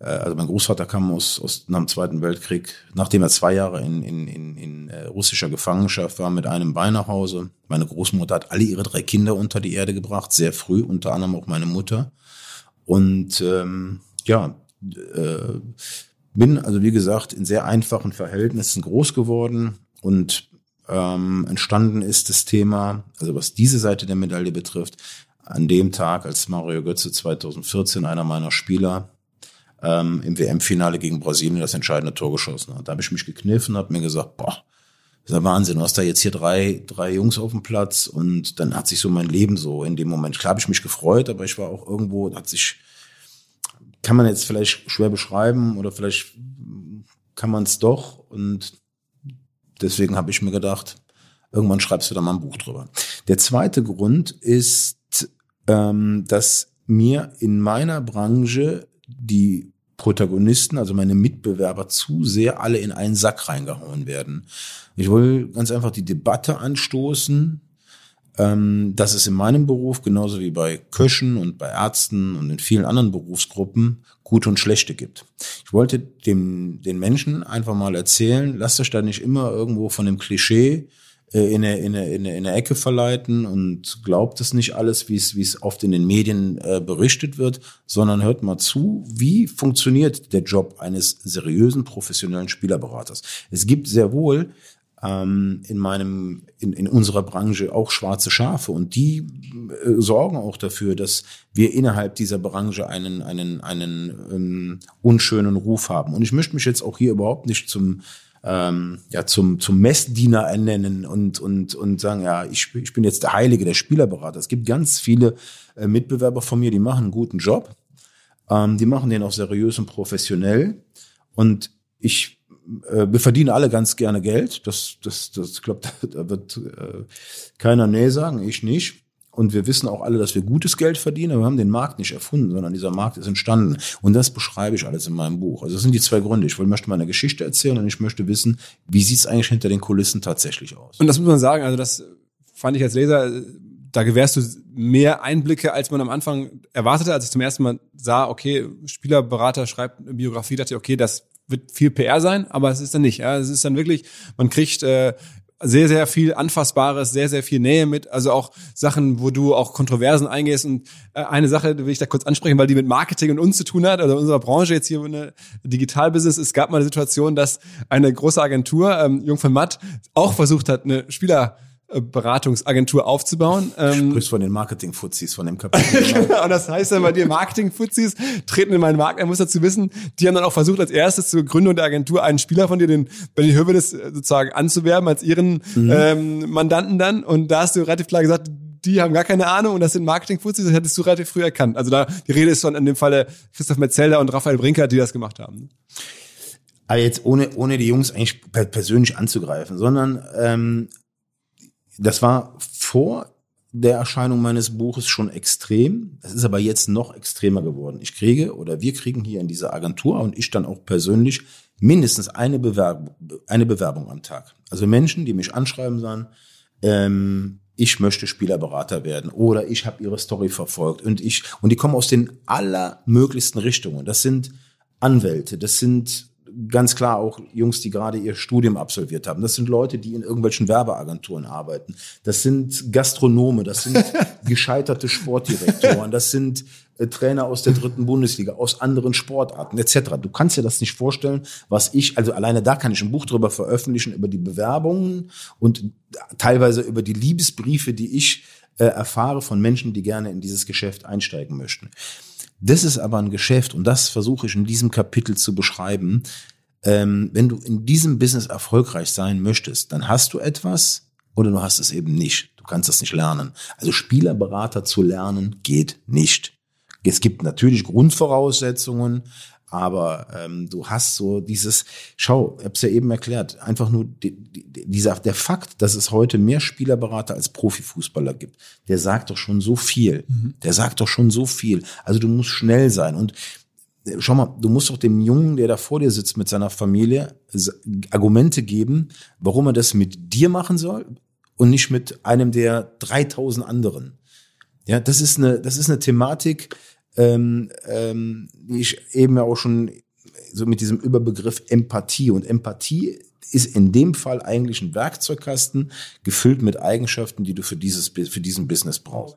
äh, also mein Großvater kam aus, aus nach dem Zweiten Weltkrieg, nachdem er zwei Jahre in, in, in, in äh, russischer Gefangenschaft war, mit einem Bein nach Hause. Meine Großmutter hat alle ihre drei Kinder unter die Erde gebracht, sehr früh, unter anderem auch meine Mutter. Und ähm, ja, äh, bin also wie gesagt in sehr einfachen Verhältnissen groß geworden und ähm, entstanden ist das Thema, also was diese Seite der Medaille betrifft, an dem Tag, als Mario Götze 2014 einer meiner Spieler ähm, im WM-Finale gegen Brasilien das entscheidende Tor geschossen hat. Da habe ich mich gekniffen, habe mir gesagt, boah, das ist ja Wahnsinn, du hast da jetzt hier drei, drei Jungs auf dem Platz und dann hat sich so mein Leben so in dem Moment, klar habe ich mich gefreut, aber ich war auch irgendwo, hat sich kann man jetzt vielleicht schwer beschreiben oder vielleicht kann man es doch. Und deswegen habe ich mir gedacht, irgendwann schreibst du da mal ein Buch drüber. Der zweite Grund ist, ähm, dass mir in meiner Branche die Protagonisten, also meine Mitbewerber, zu sehr alle in einen Sack reingehauen werden. Ich will ganz einfach die Debatte anstoßen, ähm, dass es in meinem Beruf, genauso wie bei Köchen und bei Ärzten und in vielen anderen Berufsgruppen, gute und schlechte gibt. Ich wollte dem, den Menschen einfach mal erzählen, lasst euch da nicht immer irgendwo von dem Klischee äh, in eine, in, eine, in, eine, in eine Ecke verleiten und glaubt es nicht alles, wie es, wie es oft in den Medien äh, berichtet wird, sondern hört mal zu, wie funktioniert der Job eines seriösen, professionellen Spielerberaters. Es gibt sehr wohl ähm, in meinem, in, in unserer Branche auch schwarze Schafe und die äh, sorgen auch dafür, dass wir innerhalb dieser Branche einen, einen, einen ähm, unschönen Ruf haben. Und ich möchte mich jetzt auch hier überhaupt nicht zum ähm, ja zum zum Messdiener ernennen und und und sagen ja ich ich bin jetzt der Heilige der Spielerberater. Es gibt ganz viele äh, Mitbewerber von mir, die machen einen guten Job, ähm, die machen den auch seriös und professionell und ich wir verdienen alle ganz gerne Geld. Das, das, das, da, da wird äh, keiner nee sagen, ich nicht. Und wir wissen auch alle, dass wir gutes Geld verdienen, aber wir haben den Markt nicht erfunden, sondern dieser Markt ist entstanden. Und das beschreibe ich alles in meinem Buch. Also das sind die zwei Gründe. Ich möchte meine Geschichte erzählen und ich möchte wissen, wie sieht es eigentlich hinter den Kulissen tatsächlich aus. Und das muss man sagen, also das fand ich als Leser, da gewährst du mehr Einblicke, als man am Anfang erwartete. Als ich zum ersten Mal sah, okay, Spielerberater schreibt eine Biografie, dachte ich, okay, das wird viel PR sein, aber es ist dann nicht. Ja, es ist dann wirklich, man kriegt äh, sehr, sehr viel Anfassbares, sehr, sehr viel Nähe mit. Also auch Sachen, wo du auch Kontroversen eingehst. Und äh, eine Sache will ich da kurz ansprechen, weil die mit Marketing und uns zu tun hat, also unserer Branche jetzt hier in der Digitalbusiness. Es gab mal eine Situation, dass eine große Agentur, ähm, Jung von Matt, auch versucht hat, eine Spieler Beratungsagentur aufzubauen. Du ähm, sprichst von den Marketing-Fuzis, von dem Kapitel. genau, und das heißt dann bei dir Marketing-Fuzis treten in meinen Markt. Er muss dazu wissen, die haben dann auch versucht, als erstes zur Gründung der Agentur einen Spieler von dir, den Benny Hövedes, äh, sozusagen anzuwerben als ihren mhm. ähm, Mandanten dann. Und da hast du relativ klar gesagt, die haben gar keine Ahnung und das sind Marketing-Fuzis, das hättest du relativ früh erkannt. Also da, die Rede ist von in dem Falle Christoph Metzelder und Raphael Brinker, die das gemacht haben. Aber jetzt ohne, ohne die Jungs eigentlich persönlich anzugreifen, sondern ähm, das war vor der Erscheinung meines Buches schon extrem. Es ist aber jetzt noch extremer geworden. Ich kriege oder wir kriegen hier in dieser Agentur und ich dann auch persönlich mindestens eine Bewerbung, eine Bewerbung am Tag. Also Menschen, die mich anschreiben, sagen, ähm, ich möchte Spielerberater werden oder ich habe ihre Story verfolgt und ich und die kommen aus den allermöglichsten Richtungen. Das sind Anwälte, das sind ganz klar auch Jungs, die gerade ihr Studium absolviert haben. Das sind Leute, die in irgendwelchen Werbeagenturen arbeiten. Das sind Gastronome, das sind gescheiterte Sportdirektoren, das sind äh, Trainer aus der dritten Bundesliga, aus anderen Sportarten etc. Du kannst dir das nicht vorstellen, was ich, also alleine da kann ich ein Buch drüber veröffentlichen, über die Bewerbungen und teilweise über die Liebesbriefe, die ich äh, erfahre von Menschen, die gerne in dieses Geschäft einsteigen möchten. Das ist aber ein Geschäft und das versuche ich in diesem Kapitel zu beschreiben. Ähm, wenn du in diesem Business erfolgreich sein möchtest, dann hast du etwas oder du hast es eben nicht. Du kannst es nicht lernen. Also Spielerberater zu lernen geht nicht. Es gibt natürlich Grundvoraussetzungen, aber ähm, du hast so dieses, schau, ich habe es ja eben erklärt, einfach nur die, die, dieser der Fakt, dass es heute mehr Spielerberater als Profifußballer gibt, der sagt doch schon so viel. Mhm. Der sagt doch schon so viel. Also du musst schnell sein und äh, schau mal, du musst doch dem Jungen, der da vor dir sitzt mit seiner Familie, Argumente geben, warum er das mit dir machen soll und nicht mit einem der 3000 anderen. Ja, das ist eine, das ist eine Thematik, ähm, ähm, wie ich eben ja auch schon so mit diesem Überbegriff Empathie und Empathie ist in dem Fall eigentlich ein Werkzeugkasten gefüllt mit Eigenschaften, die du für dieses für diesen Business brauchst.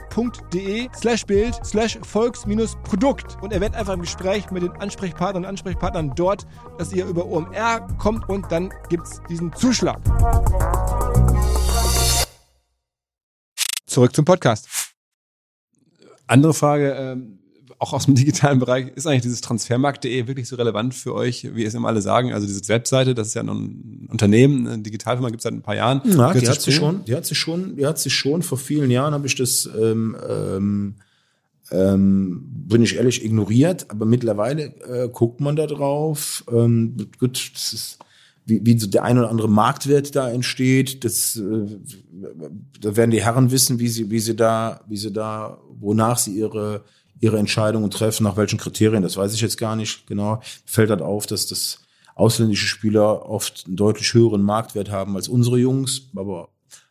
de slash Bild slash Volks Produkt und erwähnt einfach im Gespräch mit den Ansprechpartnern und Ansprechpartnern dort, dass ihr über OMR kommt und dann gibt's diesen Zuschlag. Zurück zum Podcast. Andere Frage, ähm, auch aus dem digitalen Bereich, ist eigentlich dieses Transfermarkt.de wirklich so relevant für euch, wie es immer alle sagen? Also diese Webseite, das ist ja ein Unternehmen, eine Digitalfirma gibt es seit ein paar Jahren. Ja, die hat, sich schon, die hat sich schon, die hat sich schon, vor vielen Jahren habe ich das, ähm, ähm, ähm, bin ich ehrlich, ignoriert, aber mittlerweile äh, guckt man da drauf. Ähm, gut, das ist, wie, wie so der ein oder andere Marktwert da entsteht. Das, äh, da werden die Herren wissen, wie sie, wie sie da, wie sie da, wonach sie ihre ihre Entscheidungen treffen, nach welchen Kriterien, das weiß ich jetzt gar nicht genau. Fällt halt auf, dass das ausländische Spieler oft einen deutlich höheren Marktwert haben als unsere Jungs, aber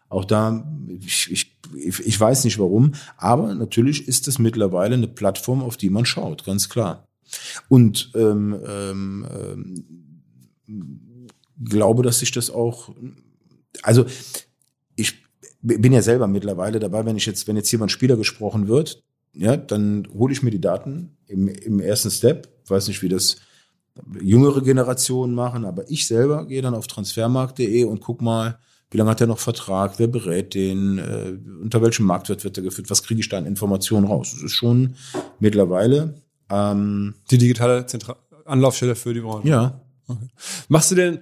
auch da, ich, ich, ich weiß nicht warum, aber natürlich ist es mittlerweile eine Plattform, auf die man schaut, ganz klar. Und ähm, ähm, ähm, glaube, dass sich das auch, also ich bin ja selber mittlerweile dabei, wenn ich jetzt, wenn jetzt ein Spieler gesprochen wird, ja, dann hole ich mir die Daten im, im ersten Step. Ich weiß nicht, wie das jüngere Generationen machen, aber ich selber gehe dann auf transfermarkt.de und guck mal, wie lange hat er noch Vertrag, wer berät den, äh, unter welchem Marktwert wird er geführt, was kriege ich da an Informationen raus. Das ist schon mittlerweile ähm, die digitale Zentra Anlaufstelle für die Branche. Ja. Okay. Machst du denn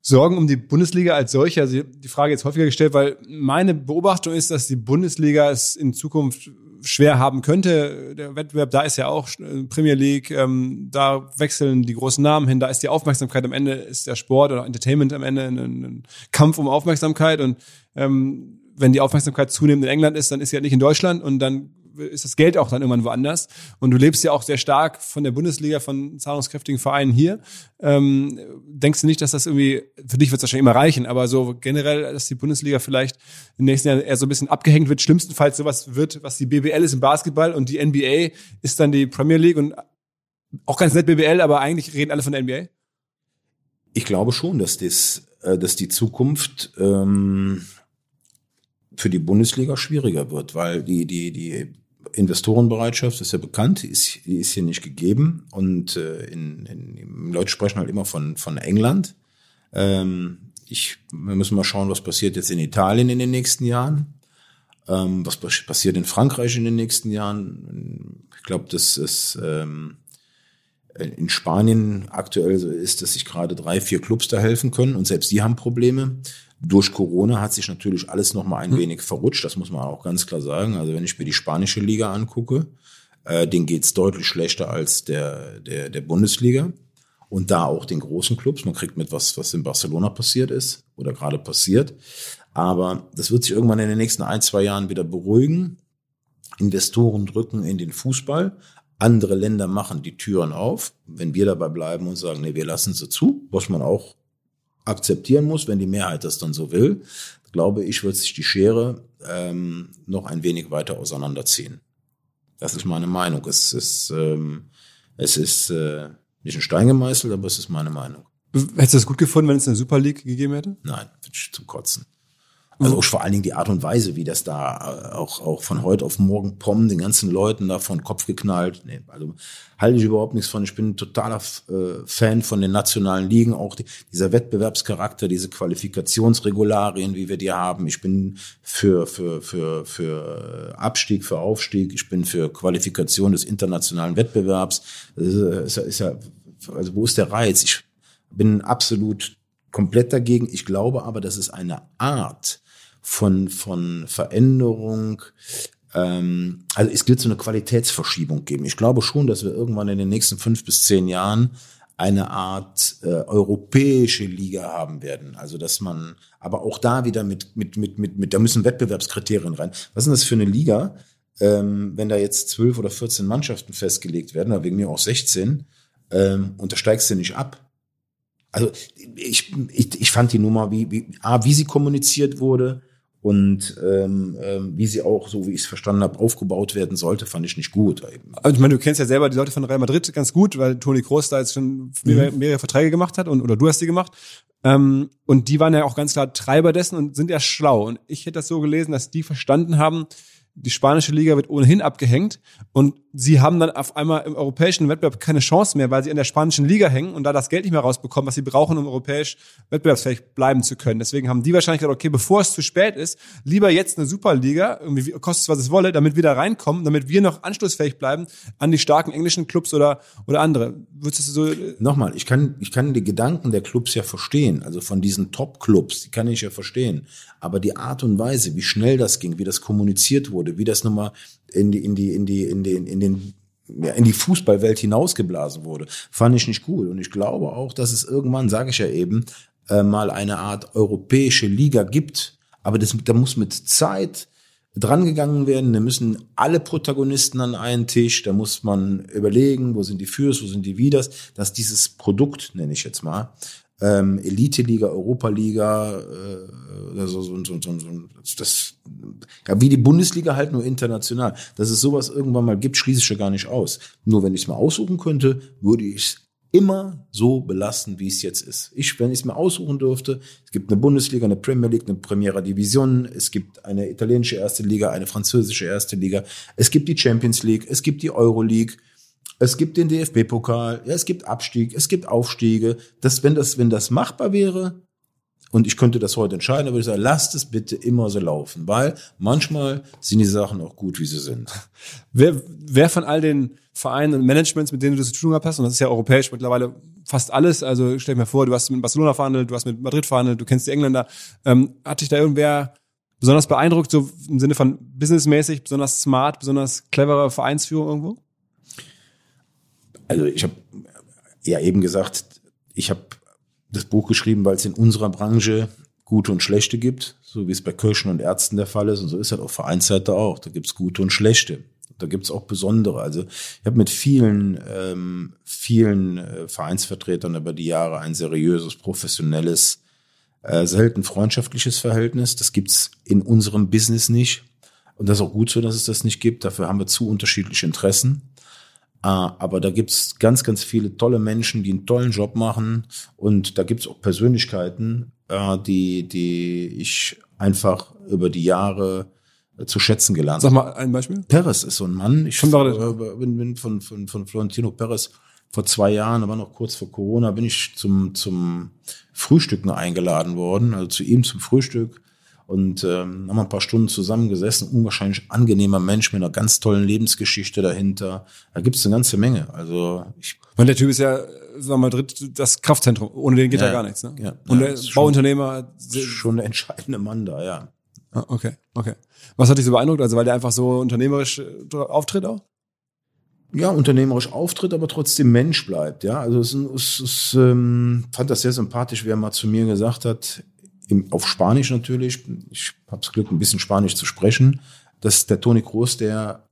Sorgen um die Bundesliga als solche? Also die Frage jetzt häufiger gestellt, weil meine Beobachtung ist, dass die Bundesliga es in Zukunft schwer haben könnte. Der Wettbewerb, da ist ja auch äh, Premier League, ähm, da wechseln die großen Namen hin, da ist die Aufmerksamkeit am Ende, ist der Sport oder Entertainment am Ende ein, ein Kampf um Aufmerksamkeit und ähm, wenn die Aufmerksamkeit zunehmend in England ist, dann ist sie halt nicht in Deutschland und dann ist das Geld auch dann irgendwann woanders. Und du lebst ja auch sehr stark von der Bundesliga, von zahlungskräftigen Vereinen hier. Ähm, denkst du nicht, dass das irgendwie, für dich wird es wahrscheinlich immer reichen, aber so generell, dass die Bundesliga vielleicht im nächsten Jahr eher so ein bisschen abgehängt wird, schlimmstenfalls sowas wird, was die BBL ist im Basketball und die NBA ist dann die Premier League und auch ganz nett BBL, aber eigentlich reden alle von der NBA? Ich glaube schon, dass das, äh, dass die Zukunft ähm, für die Bundesliga schwieriger wird, weil die, die, die Investorenbereitschaft ist ja bekannt, die ist, die ist hier nicht gegeben. Und äh, in, in, Leute sprechen halt immer von, von England. Ähm, ich, wir müssen mal schauen, was passiert jetzt in Italien in den nächsten Jahren. Ähm, was passiert in Frankreich in den nächsten Jahren. Ich glaube, dass es ähm, in Spanien aktuell so ist, dass sich gerade drei, vier Clubs da helfen können und selbst die haben Probleme. Durch Corona hat sich natürlich alles noch mal ein hm. wenig verrutscht, das muss man auch ganz klar sagen. Also wenn ich mir die spanische Liga angucke, äh, denen geht's deutlich schlechter als der, der, der Bundesliga. Und da auch den großen Clubs. Man kriegt mit, was, was in Barcelona passiert ist oder gerade passiert. Aber das wird sich irgendwann in den nächsten ein, zwei Jahren wieder beruhigen. Investoren drücken in den Fußball. Andere Länder machen die Türen auf. Wenn wir dabei bleiben und sagen, nee, wir lassen sie zu, was man auch akzeptieren muss, wenn die Mehrheit das dann so will, glaube ich, wird sich die Schere ähm, noch ein wenig weiter auseinanderziehen. Das ist meine Meinung. Es ist, ähm, es ist äh, nicht ein Stein gemeißelt, aber es ist meine Meinung. Hättest du es gut gefunden, wenn es eine Super League gegeben hätte? Nein, zum Kotzen. Also auch vor allen Dingen die Art und Weise, wie das da äh, auch, auch von heute auf morgen pommen, den ganzen Leuten da von Kopf geknallt. Nee, also halte ich überhaupt nichts von. Ich bin ein totaler äh, Fan von den nationalen Ligen, auch die, dieser Wettbewerbscharakter, diese Qualifikationsregularien, wie wir die haben. Ich bin für, für, für, für Abstieg, für Aufstieg. Ich bin für Qualifikation des internationalen Wettbewerbs. Ist, ist ja, also wo ist der Reiz? Ich bin absolut komplett dagegen. Ich glaube aber, dass es eine Art von, von Veränderung, ähm, also es wird so eine Qualitätsverschiebung geben. Ich glaube schon, dass wir irgendwann in den nächsten fünf bis zehn Jahren eine Art äh, europäische Liga haben werden. Also dass man, aber auch da wieder mit, mit, mit, mit, mit da müssen Wettbewerbskriterien rein. Was ist denn das für eine Liga, ähm, wenn da jetzt zwölf oder 14 Mannschaften festgelegt werden, oder wegen mir auch 16, ähm, und da steigst du nicht ab? Also ich, ich, ich fand die Nummer, wie, wie, A, wie sie kommuniziert wurde, und ähm, ähm, wie sie auch, so wie ich es verstanden habe, aufgebaut werden sollte, fand ich nicht gut. Also ich meine, du kennst ja selber die Leute von Real Madrid ganz gut, weil Toni Kroos da jetzt schon mehrere, mhm. mehrere Verträge gemacht hat und oder du hast die gemacht. Ähm, und die waren ja auch ganz klar Treiber dessen und sind ja schlau. Und ich hätte das so gelesen, dass die verstanden haben, die spanische Liga wird ohnehin abgehängt und sie haben dann auf einmal im europäischen Wettbewerb keine Chance mehr, weil sie in der spanischen Liga hängen und da das Geld nicht mehr rausbekommen, was sie brauchen, um europäisch wettbewerbsfähig bleiben zu können. Deswegen haben die wahrscheinlich gesagt, okay, bevor es zu spät ist, lieber jetzt eine Superliga, irgendwie kostet es, was es wolle, damit wir da reinkommen, damit wir noch anschlussfähig bleiben an die starken englischen Clubs oder, oder andere. Würdest du so äh, Nochmal, ich kann, ich kann die Gedanken der Clubs ja verstehen, also von diesen Top-Clubs, die kann ich ja verstehen. Aber die Art und Weise, wie schnell das ging, wie das kommuniziert wurde, wie das nochmal in die, in die, in die, in den, in den ja, in die Fußballwelt hinausgeblasen wurde, fand ich nicht cool. Und ich glaube auch, dass es irgendwann, sage ich ja eben, äh, mal eine Art europäische Liga gibt. Aber das, da muss mit Zeit drangegangen werden. Da müssen alle Protagonisten an einen Tisch. Da muss man überlegen, wo sind die Fürs, wo sind die Widers, dass dieses Produkt, nenne ich jetzt mal, ähm, Elite-Liga, Europa-Liga, äh, also so, so, so, so, das, ja, wie die Bundesliga halt nur international. Dass es sowas irgendwann mal gibt, schließe ich ja gar nicht aus. Nur wenn ich es mal aussuchen könnte, würde ich es immer so belassen, wie es jetzt ist. Ich, wenn ich es mir aussuchen dürfte, es gibt eine Bundesliga, eine Premier League, eine Primera Division, es gibt eine italienische erste Liga, eine französische erste Liga, es gibt die Champions League, es gibt die Euro League, es gibt den DFB-Pokal, ja, es gibt Abstieg, es gibt Aufstiege. Das, wenn das, wenn das machbar wäre, und ich könnte das heute entscheiden, würde ich sagen, lasst es bitte immer so laufen, weil manchmal sind die Sachen auch gut, wie sie sind. Wer, wer von all den Vereinen und Managements, mit denen du zu tun hast, und das ist ja europäisch mittlerweile fast alles, also stell mal vor, du hast mit Barcelona verhandelt, du hast mit Madrid verhandelt, du kennst die Engländer, ähm, hat dich da irgendwer besonders beeindruckt, so im Sinne von businessmäßig, besonders smart, besonders clevere Vereinsführung irgendwo? Also ich habe ja eben gesagt, ich habe das Buch geschrieben, weil es in unserer Branche gute und schlechte gibt, so wie es bei Kirchen und Ärzten der Fall ist. Und so ist halt auf Vereinsseite auch. Da gibt's gute und schlechte. Da gibt's auch besondere. Also ich habe mit vielen, ähm, vielen äh, Vereinsvertretern über die Jahre ein seriöses, professionelles, äh, selten freundschaftliches Verhältnis. Das gibt's in unserem Business nicht. Und das ist auch gut so, dass es das nicht gibt. Dafür haben wir zu unterschiedliche Interessen. Ah, aber da gibt's ganz, ganz viele tolle Menschen, die einen tollen Job machen. Und da gibt's auch Persönlichkeiten, äh, die, die ich einfach über die Jahre äh, zu schätzen gelernt habe. Sag mal ein Beispiel. Perez ist so ein Mann. Ich äh, bin, bin von, von, von Florentino Perez vor zwei Jahren, aber noch kurz vor Corona, bin ich zum, zum Frühstücken eingeladen worden, also zu ihm zum Frühstück und ähm, haben ein paar Stunden zusammengesessen. Unwahrscheinlich angenehmer Mensch mit einer ganz tollen Lebensgeschichte dahinter. Da gibt es eine ganze Menge. Also ich meine, der Typ ist ja, sagen wir mal, dritt, das Kraftzentrum. Ohne den geht ja, ja gar nichts. Ne? Ja, Und ja, der Bauunternehmer. Schon der entscheidende Mann da, ja. Ah, okay, okay. Was hat dich so beeindruckt? Also weil der einfach so unternehmerisch äh, auftritt auch? ja, unternehmerisch auftritt, aber trotzdem Mensch bleibt. Ja, also es, es, es ähm, fand das sehr sympathisch, wie er mal zu mir gesagt hat, im, auf Spanisch natürlich, ich habe das Glück, ein bisschen Spanisch zu sprechen, dass der Toni Kroos der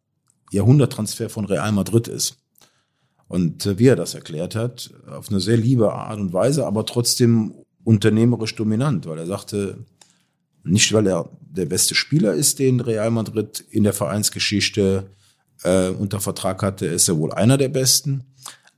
Jahrhunderttransfer von Real Madrid ist. Und äh, wie er das erklärt hat, auf eine sehr liebe Art und Weise, aber trotzdem unternehmerisch dominant, weil er sagte, nicht weil er der beste Spieler ist, den Real Madrid in der Vereinsgeschichte äh, unter Vertrag hatte, ist er wohl einer der besten,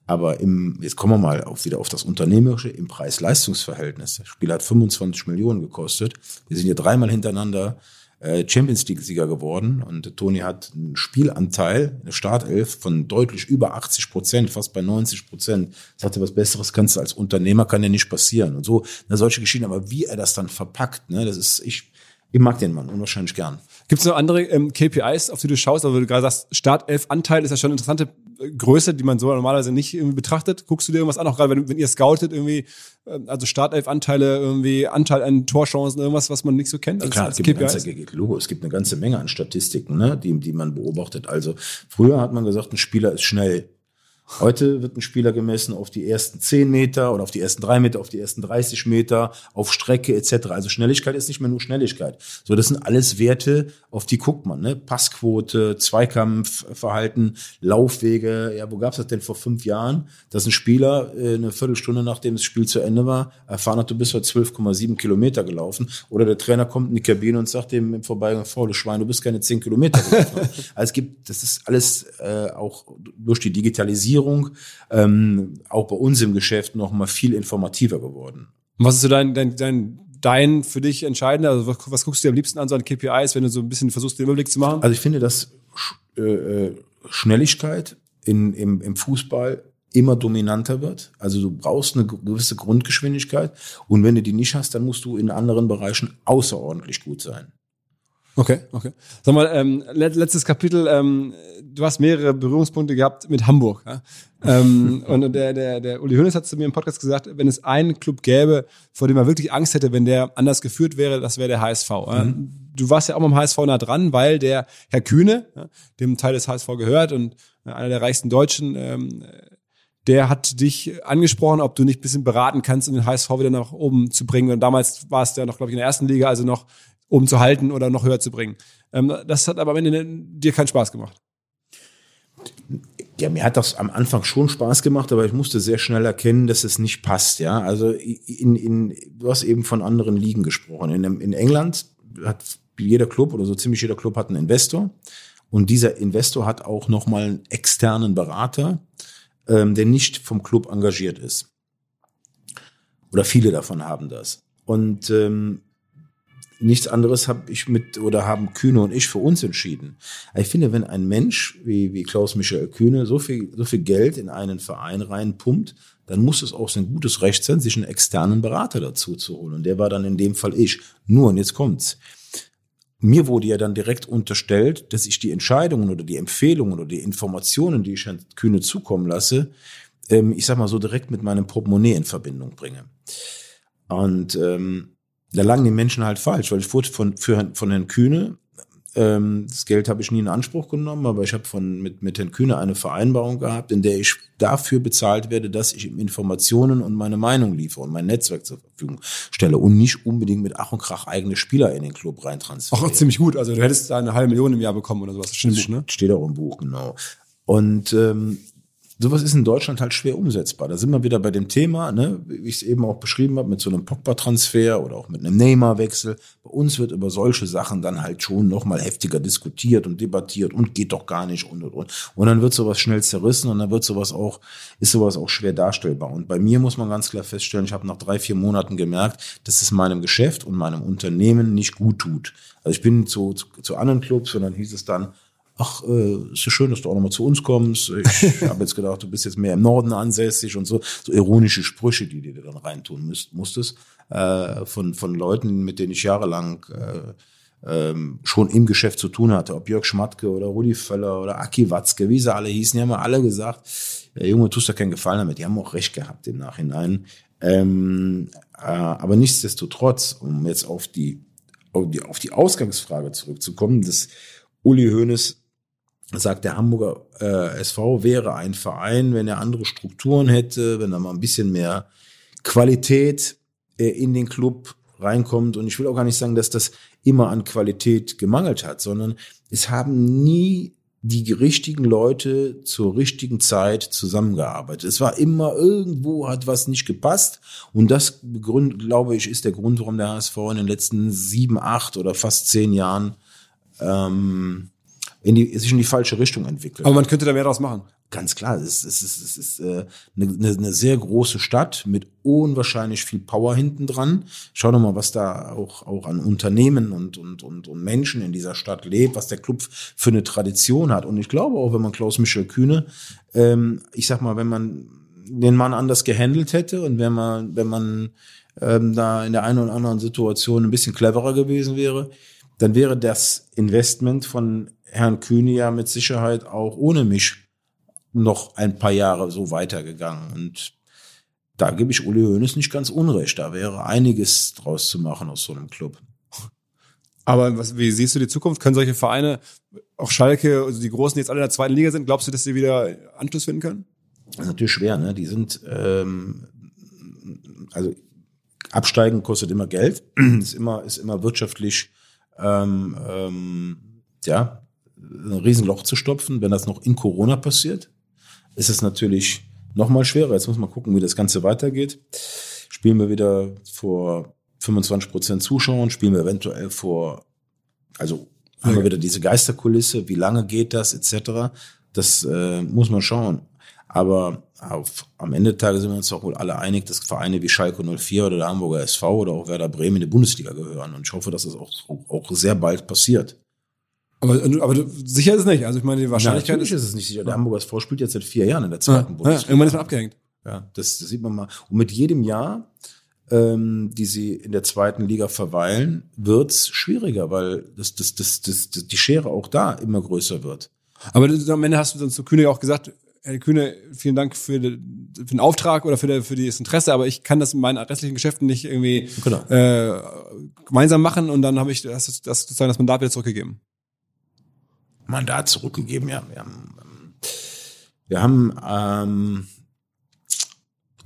aber im, jetzt kommen wir mal auf, wieder auf das Unternehmerische, im Preis-Leistungs-Verhältnis. Das Spiel hat 25 Millionen gekostet. Wir sind ja dreimal hintereinander äh, Champions League-Sieger geworden und Toni hat einen Spielanteil, eine Startelf von deutlich über 80 Prozent, fast bei 90 Prozent. Sagte, was Besseres kannst du als Unternehmer, kann ja nicht passieren. Und so, eine solche Geschichte, aber wie er das dann verpackt, ne, das ist, ich, ich mag den Mann unwahrscheinlich gern. Gibt es noch andere ähm, KPIs, auf die du schaust? Also du gerade sagst, Startelf-Anteil ist ja schon eine interessante äh, Größe, die man so normalerweise nicht irgendwie betrachtet. Guckst du dir irgendwas an, auch gerade wenn, wenn ihr scoutet irgendwie, ähm, also Startelf-Anteile, irgendwie Anteil an Torchancen, irgendwas, was man nicht so kennt? Als, Klar, es gibt, KPIs? eine ganze, Logo, es gibt eine ganze Menge an Statistiken, ne, die, die man beobachtet. Also früher hat man gesagt, ein Spieler ist schnell. Heute wird ein Spieler gemessen auf die ersten 10 Meter oder auf die ersten 3 Meter, auf die ersten 30 Meter, auf Strecke etc. Also Schnelligkeit ist nicht mehr nur Schnelligkeit. So, das sind alles Werte, auf die guckt man. Ne? Passquote, Zweikampfverhalten, Laufwege. Ja, wo gab's das denn vor fünf Jahren, dass ein Spieler äh, eine Viertelstunde nachdem das Spiel zu Ende war, erfahren hat, du bist heute 12,7 Kilometer gelaufen. Oder der Trainer kommt in die Kabine und sagt dem im Vorbeigang, faule Schwein, du bist keine 10 Kilometer gelaufen. also es gibt, das ist alles äh, auch durch die Digitalisierung, ähm, auch bei uns im Geschäft noch mal viel informativer geworden. Und was ist so dein, dein, dein, dein für dich entscheidender? Also was, was guckst du dir am liebsten an so an KPIs, wenn du so ein bisschen versuchst, den Überblick zu machen? Also ich finde, dass äh, äh, Schnelligkeit in, im, im Fußball immer dominanter wird. Also du brauchst eine gewisse Grundgeschwindigkeit und wenn du die nicht hast, dann musst du in anderen Bereichen außerordentlich gut sein. Okay, okay. Sag mal, ähm, let- letztes Kapitel, ähm, du hast mehrere Berührungspunkte gehabt mit Hamburg. Ja? ähm, und der, der, der Uli Hoeneß hat zu mir im Podcast gesagt, wenn es einen Club gäbe, vor dem er wirklich Angst hätte, wenn der anders geführt wäre, das wäre der HSV. Ja? Du warst ja auch mal am HSV nah dran, weil der Herr Kühne, ja, dem Teil des HSV gehört und äh, einer der reichsten Deutschen, ähm, der hat dich angesprochen, ob du nicht ein bisschen beraten kannst, um den HSV wieder nach oben zu bringen. Und damals war es ja noch, glaube ich, in der ersten Liga, also noch oben zu halten oder noch höher zu bringen. Ähm, das hat aber am Ende dir keinen Spaß gemacht. Ja, mir hat das am Anfang schon Spaß gemacht, aber ich musste sehr schnell erkennen, dass es nicht passt. Ja, also in, in, du hast eben von anderen Ligen gesprochen. In, in England hat jeder Club oder so ziemlich jeder Club hat einen Investor und dieser Investor hat auch noch mal einen externen Berater, ähm, der nicht vom Club engagiert ist. Oder viele davon haben das. Und ähm, nichts anderes habe ich mit oder haben Kühne und ich für uns entschieden. Ich finde, wenn ein Mensch wie, wie Klaus Michael Kühne so viel, so viel Geld in einen Verein reinpumpt, dann muss es auch sein gutes Recht sein, sich einen externen Berater dazu zu holen. Und der war dann in dem Fall ich. Nur, und jetzt kommt's. Mir wurde ja dann direkt unterstellt, dass ich die Entscheidungen oder die Empfehlungen oder die Informationen, die ich Herrn Kühne zukommen lasse, ähm, ich sag mal so direkt mit meinem Portemonnaie in Verbindung bringe. Und ähm, da lagen die Menschen halt falsch, weil ich wurde von, für, von Herrn Kühne, ähm, das Geld habe ich nie in Anspruch genommen, aber ich habe von mit, mit Herrn Kühne eine Vereinbarung gehabt, in der ich dafür bezahlt werde, dass ich ihm Informationen und meine Meinung liefere und mein Netzwerk zur Verfügung stelle und nicht unbedingt mit Ach und Krach eigene Spieler in den Club reintransferiere. Auch ziemlich gut. Also du hättest da eine halbe Million im Jahr bekommen oder sowas. Das stimmt, Das ne? Steht auch im Buch, genau. Und ähm, sowas ist in Deutschland halt schwer umsetzbar. Da sind wir wieder bei dem Thema, ne, wie ich es eben auch beschrieben habe, mit so einem Pogba-Transfer oder auch mit einem Neymar-Wechsel. Bei uns wird über solche Sachen dann halt schon nochmal heftiger diskutiert und debattiert und geht doch gar nicht und und und. Und dann wird sowas schnell zerrissen und dann wird sowas auch, ist sowas auch schwer darstellbar. Und bei mir muss man ganz klar feststellen, ich habe nach drei, vier Monaten gemerkt, dass es meinem Geschäft und meinem Unternehmen nicht gut tut. Also ich bin zu, zu, zu anderen Clubs und dann hieß es dann, ach, äh, ist ja schön, dass du auch nochmal zu uns kommst. Ich habe jetzt gedacht, du bist jetzt mehr im Norden ansässig und so. So ironische Sprüche, die du dir dann reintun müsst, musstest, äh, von, von Leuten, mit denen ich jahrelang äh, ähm, schon im Geschäft zu tun hatte. Ob Jörg Schmatke oder Rudi Völler oder Aki Watzke, wie sie alle hießen, die haben mir alle gesagt, ja, Junge, tust dir keinen Gefallen damit. Die haben auch recht gehabt im Nachhinein. Ähm, äh, aber nichtsdestotrotz, um jetzt auf die, auf die, auf die Ausgangsfrage zurückzukommen, dass Uli Hoeneß sagt, der Hamburger äh, SV wäre ein Verein, wenn er andere Strukturen hätte, wenn er mal ein bisschen mehr Qualität äh, in den Club reinkommt. Und ich will auch gar nicht sagen, dass das immer an Qualität gemangelt hat, sondern es haben nie die richtigen Leute zur richtigen Zeit zusammengearbeitet. Es war immer irgendwo hat was nicht gepasst und das Grund, glaube ich, ist der Grund, warum der HSV in den letzten sieben, acht oder fast zehn Jahren ähm, in die, sich in die falsche Richtung entwickelt. Aber man könnte da mehr draus machen. Ganz klar, es ist, es ist, es ist äh, eine, eine, sehr große Stadt mit unwahrscheinlich viel Power hinten dran. Schau doch mal, was da auch, auch an Unternehmen und, und, und, und Menschen in dieser Stadt lebt, was der Club für eine Tradition hat. Und ich glaube auch, wenn man Klaus Michel Kühne, ähm, ich sag mal, wenn man den Mann anders gehandelt hätte und wenn man, wenn man ähm, da in der einen oder anderen Situation ein bisschen cleverer gewesen wäre, dann wäre das Investment von Herrn Kühne ja mit Sicherheit auch ohne mich noch ein paar Jahre so weitergegangen. Und da gebe ich Uli Hoeneß nicht ganz unrecht. Da wäre einiges draus zu machen aus so einem Club. Aber was, wie siehst du die Zukunft? Können solche Vereine, auch Schalke, also die Großen, die jetzt alle in der zweiten Liga sind, glaubst du, dass sie wieder Anschluss finden können? Das ist natürlich schwer, ne? Die sind, ähm, also absteigen kostet immer Geld, ist immer, ist immer wirtschaftlich, ähm, ähm, ja, ein Riesenloch zu stopfen. Wenn das noch in Corona passiert, ist es natürlich noch mal schwerer. Jetzt muss man gucken, wie das Ganze weitergeht. Spielen wir wieder vor 25 Prozent Zuschauern, spielen wir eventuell vor, also haben wir wieder diese Geisterkulisse, wie lange geht das, etc. Das äh, muss man schauen. Aber auf, am Ende des Tages sind wir uns doch wohl alle einig, dass Vereine wie Schalke 04 oder der Hamburger SV oder auch Werder Bremen in die Bundesliga gehören. Und ich hoffe, dass das auch, auch sehr bald passiert. Aber, aber du- sicher ist es nicht. Also ich meine, die Wahrscheinlichkeit Natürlich ist. es nicht sicher. Der Hamburger SV spielt jetzt seit vier Jahren in der zweiten Ja, ja, Bundesliga. irgendwann ist man abgehängt. Ja, das, das sieht man mal. Und mit jedem Jahr, ähm, die sie in der zweiten Liga verweilen, wird's schwieriger, weil das, das, das, das, das, die Schere auch da immer größer wird. Aber du- am Ende hast du dann zu Kühne auch gesagt, Herr Kühne, vielen Dank für, den- für den Auftrag oder für, der, für das Interesse, aber ich kann das in meinen restlichen Geschäften nicht irgendwie Genau. äh, gemeinsam machen und dann habe ich das, das sozusagen das Mandat wieder zurückgegeben. Mandat zurückgegeben, ja. Wir haben, ähm, wir haben ähm,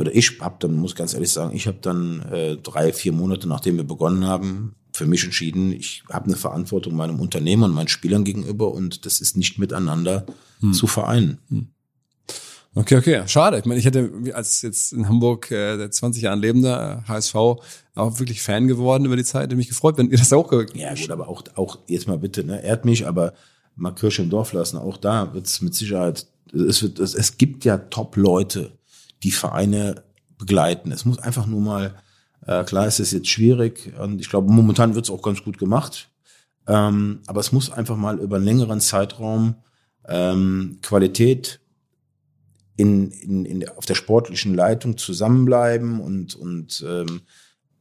oder ich habe dann, muss ganz ehrlich sagen, ich habe dann äh, drei, vier Monate, nachdem wir begonnen haben, für mich entschieden, ich habe eine Verantwortung meinem Unternehmen und meinen Spielern gegenüber und das ist nicht miteinander zu vereinen. Okay, okay, schade. Ich meine, ich hätte als jetzt in Hamburg äh, seit 20 Jahren lebender HSV auch wirklich Fan geworden über die Zeit. Hätte mich gefreut, wenn ihr das auch ge- Ja gut, aber auch, auch jetzt mal bitte, ne, ehrt mich, aber mal Kirche im Dorf lassen. Auch da wird es mit Sicherheit, es, wird, es, es gibt ja Top-Leute, die Vereine begleiten. Es muss einfach nur mal, äh, klar ist es jetzt schwierig und ich glaube, momentan wird es auch ganz gut gemacht. Ähm, aber es muss einfach mal über einen längeren Zeitraum ähm, Qualität in, in, in auf der sportlichen Leitung zusammenbleiben und, und ähm,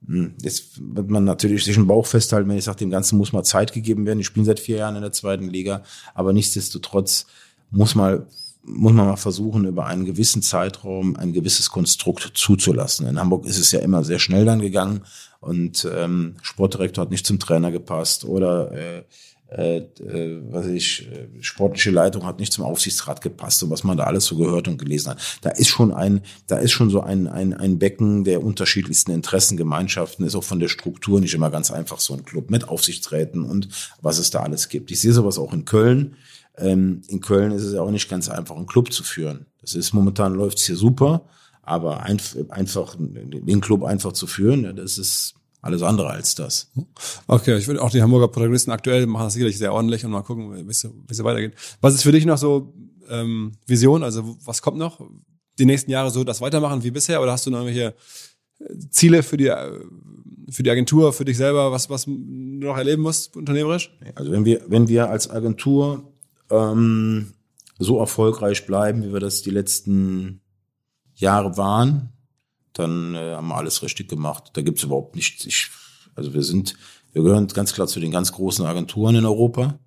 hm, Jetzt wird man natürlich sich einen Bauch festhalten, wenn ich sage, dem Ganzen muss mal Zeit gegeben werden. Ich spiele seit vier Jahren in der zweiten Liga, aber nichtsdestotrotz muss mal muss man mal versuchen, über einen gewissen Zeitraum ein gewisses Konstrukt zuzulassen. In Hamburg ist es ja immer sehr schnell dann gegangen und ähm, Sportdirektor hat nicht zum Trainer gepasst oder äh, äh, äh, was ich, äh, sportliche Leitung hat nicht zum Aufsichtsrat gepasst und was man da alles so gehört und gelesen hat. Da ist schon ein, da ist schon so ein, ein, ein Becken der unterschiedlichsten Interessengemeinschaften, ist auch von der Struktur nicht immer ganz einfach so ein Club mit Aufsichtsräten und was es da alles gibt. Ich sehe sowas auch in Köln. Ähm, in Köln ist es ja auch nicht ganz einfach, einen Club zu führen. Das ist momentan läuft's hier super, aber einf einfach den Club einfach zu führen, ja, das ist alles andere als das. Okay, ich würde auch die Hamburger Protagonisten aktuell machen das sicherlich sehr ordentlich und mal gucken, wie es weitergeht. Was ist für dich noch so ähm, Vision? Also was kommt noch? Die nächsten Jahre so das weitermachen wie bisher oder hast du noch irgendwelche äh, Ziele für die äh, für die Agentur, für dich selber, was was du noch erleben musst unternehmerisch? Also wenn wir, wenn wir als Agentur ähm, so erfolgreich bleiben, wie wir das die letzten Jahre waren, dann äh, haben wir alles richtig gemacht. Da gibt's überhaupt nichts. Ich, also wir sind, wir gehören ganz klar zu den ganz großen Agenturen in Europa.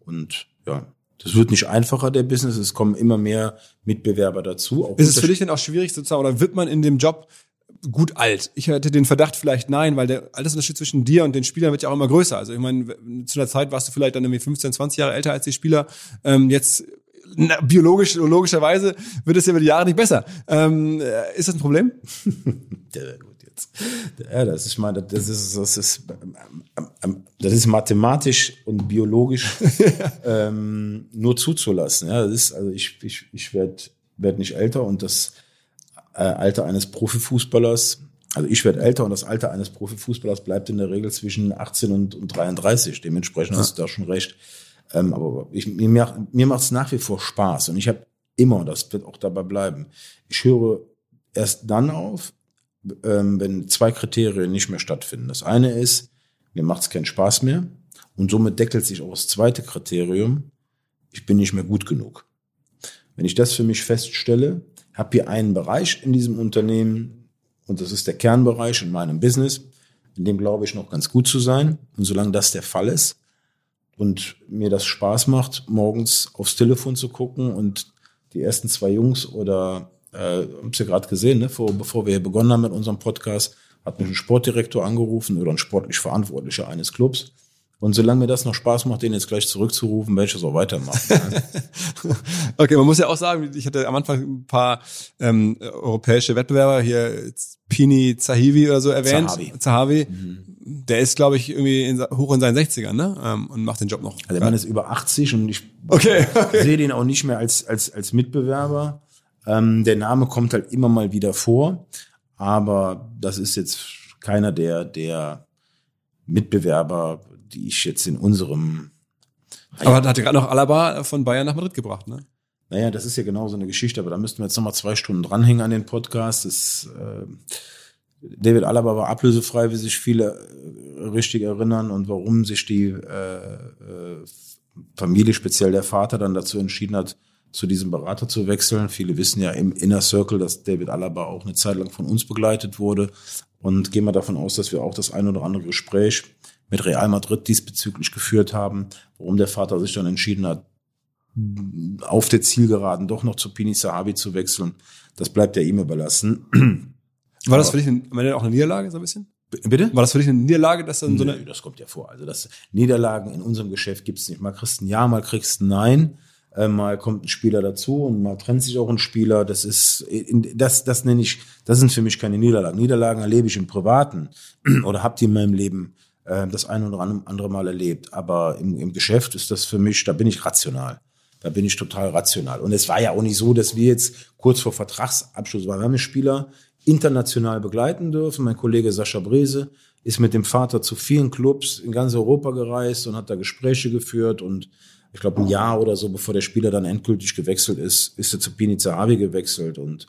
Und ja, das wird nicht einfacher, der Business. Es kommen immer mehr Mitbewerber dazu. Ist es für dich denn auch schwierig sozusagen oder wird man in dem Job gut alt? Ich hätte den Verdacht vielleicht nein, weil der Altersunterschied zwischen dir und den Spielern wird ja auch immer größer. Also ich meine, zu der Zeit warst du vielleicht dann irgendwie 15, 20 Jahre älter als die Spieler. Ähm, jetzt biologisch, logischerweise wird es ja über die Jahre nicht besser. Ähm, äh, ist das ein Problem? Ja, gut, jetzt. Ja, das ist, ich meine, das ist, das ist, ähm, das ist mathematisch und biologisch ähm, nur zuzulassen. Ja, das ist, also ich, ich, ich werde werd nicht älter und das äh, Alter eines Profifußballers, also ich werde älter und das Alter eines Profifußballers bleibt in der Regel zwischen 18 und, und 33. Dementsprechend hast du da schon recht. Ähm, aber ich, mir, macht- mir macht es nach wie vor Spaß und ich habe immer, das wird auch dabei bleiben, ich höre erst dann auf, ähm, wenn zwei Kriterien nicht mehr stattfinden. Das eine ist, mir macht es keinen Spaß mehr und somit deckelt sich auch das zweite Kriterium, ich bin nicht mehr gut genug. Wenn ich das für mich feststelle, habe hier einen Bereich in diesem Unternehmen und das ist der Kernbereich in meinem Business, in dem glaube ich noch ganz gut zu sein. Und solange das der Fall ist und mir das Spaß macht, morgens aufs Telefon zu gucken und die ersten zwei Jungs oder äh, habt ihr gerade gesehen, ne, vor, bevor wir hier begonnen haben mit unserem Podcast, hat mich ein Sportdirektor angerufen oder ein sportlich Verantwortlicher eines Clubs Und solange mir das noch Spaß macht, den jetzt gleich zurückzurufen, werde ich das auch weitermachen. okay, man muss ja auch sagen, ich hatte am Anfang ein paar ähm, europäische Wettbewerber hier, Pini Zahivi oder so erwähnt. Zahavi. Zahavi. Mhm. Der ist, glaube ich, irgendwie in, hoch in seinen 60ern, ne? Ähm, und macht den Job noch. Also der Mann ist über 80 und ich Okay, okay. sehe den auch nicht mehr als, als, als Mitbewerber. Ähm, der Name kommt halt immer mal wieder vor, aber das ist jetzt keiner der, der Mitbewerber, die ich jetzt in unserem Aber hat gerade noch Alaba von Bayern nach Madrid gebracht, ne? Naja, das ist ja genau so eine Geschichte, aber da müssten wir jetzt nochmal zwei Stunden dranhängen an den Podcast. Das, äh, David Alaba war ablösefrei, wie sich viele äh, richtig erinnern und warum sich die äh, äh, Familie, speziell der Vater, dann dazu entschieden hat, zu diesem Berater zu wechseln. Viele wissen ja im Inner Circle, dass David Alaba auch eine Zeit lang von uns begleitet wurde und gehen wir davon aus, dass wir auch das ein oder andere Gespräch mit Real Madrid diesbezüglich geführt haben, warum der Vater sich dann entschieden hat, auf der Zielgeraden doch noch zu Pini Sahabi zu wechseln. Das bleibt ja ihm überlassen. War das für dich ein, am Ende auch eine Niederlage so ein bisschen? Bitte? War das für dich eine Niederlage, dass dann so Nö, eine das kommt ja vor. Also das Niederlagen in unserem Geschäft gibt's nicht. Mal kriegst du ein Ja, mal kriegst du ein Nein. Äh, mal kommt ein Spieler dazu und mal trennt sich auch ein Spieler. Das ist, das, das nenne ich, das sind für mich keine Niederlagen. Niederlagen erlebe ich im Privaten oder habt ihr in meinem Leben äh, das ein oder andere Mal erlebt. Aber im, im Geschäft ist das für mich, da bin ich rational. Da bin ich total rational. Und es war ja auch nicht so, dass wir jetzt kurz vor Vertragsabschluss waren. Wir haben den Spieler international begleiten dürfen. Mein Kollege Sascha Brese ist mit dem Vater zu vielen Clubs in ganz Europa gereist und hat da Gespräche geführt. Und ich glaube, ein Jahr oder so, bevor der Spieler dann endgültig gewechselt ist, ist er zu Pini Zahavi gewechselt. Und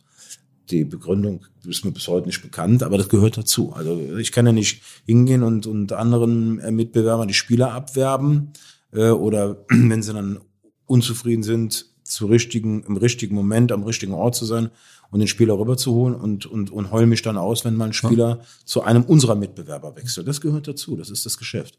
die Begründung ist mir bis heute nicht bekannt, aber das gehört dazu. Also ich kann ja nicht hingehen und, und anderen Mitbewerbern die Spieler abwerben äh, oder wenn sie dann unzufrieden sind, zu richtigen, im richtigen Moment am richtigen Ort zu sein und den Spieler rüberzuholen und, und, und heul mich dann aus, wenn mal ein Spieler zu einem unserer Mitbewerber wechselt. Das gehört dazu, das ist das Geschäft.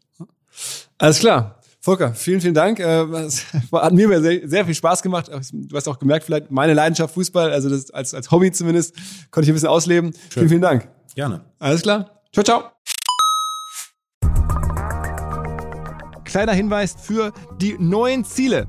Alles klar. Volker, vielen, vielen Dank. Äh, Es hat mir sehr, sehr viel Spaß gemacht. Du hast auch gemerkt, vielleicht meine Leidenschaft Fußball, also das als, als Hobby zumindest, konnte ich ein bisschen ausleben. Vielen, vielen Dank. Gerne. Alles klar. Ciao, ciao. Kleiner Hinweis für die neuen Ziele.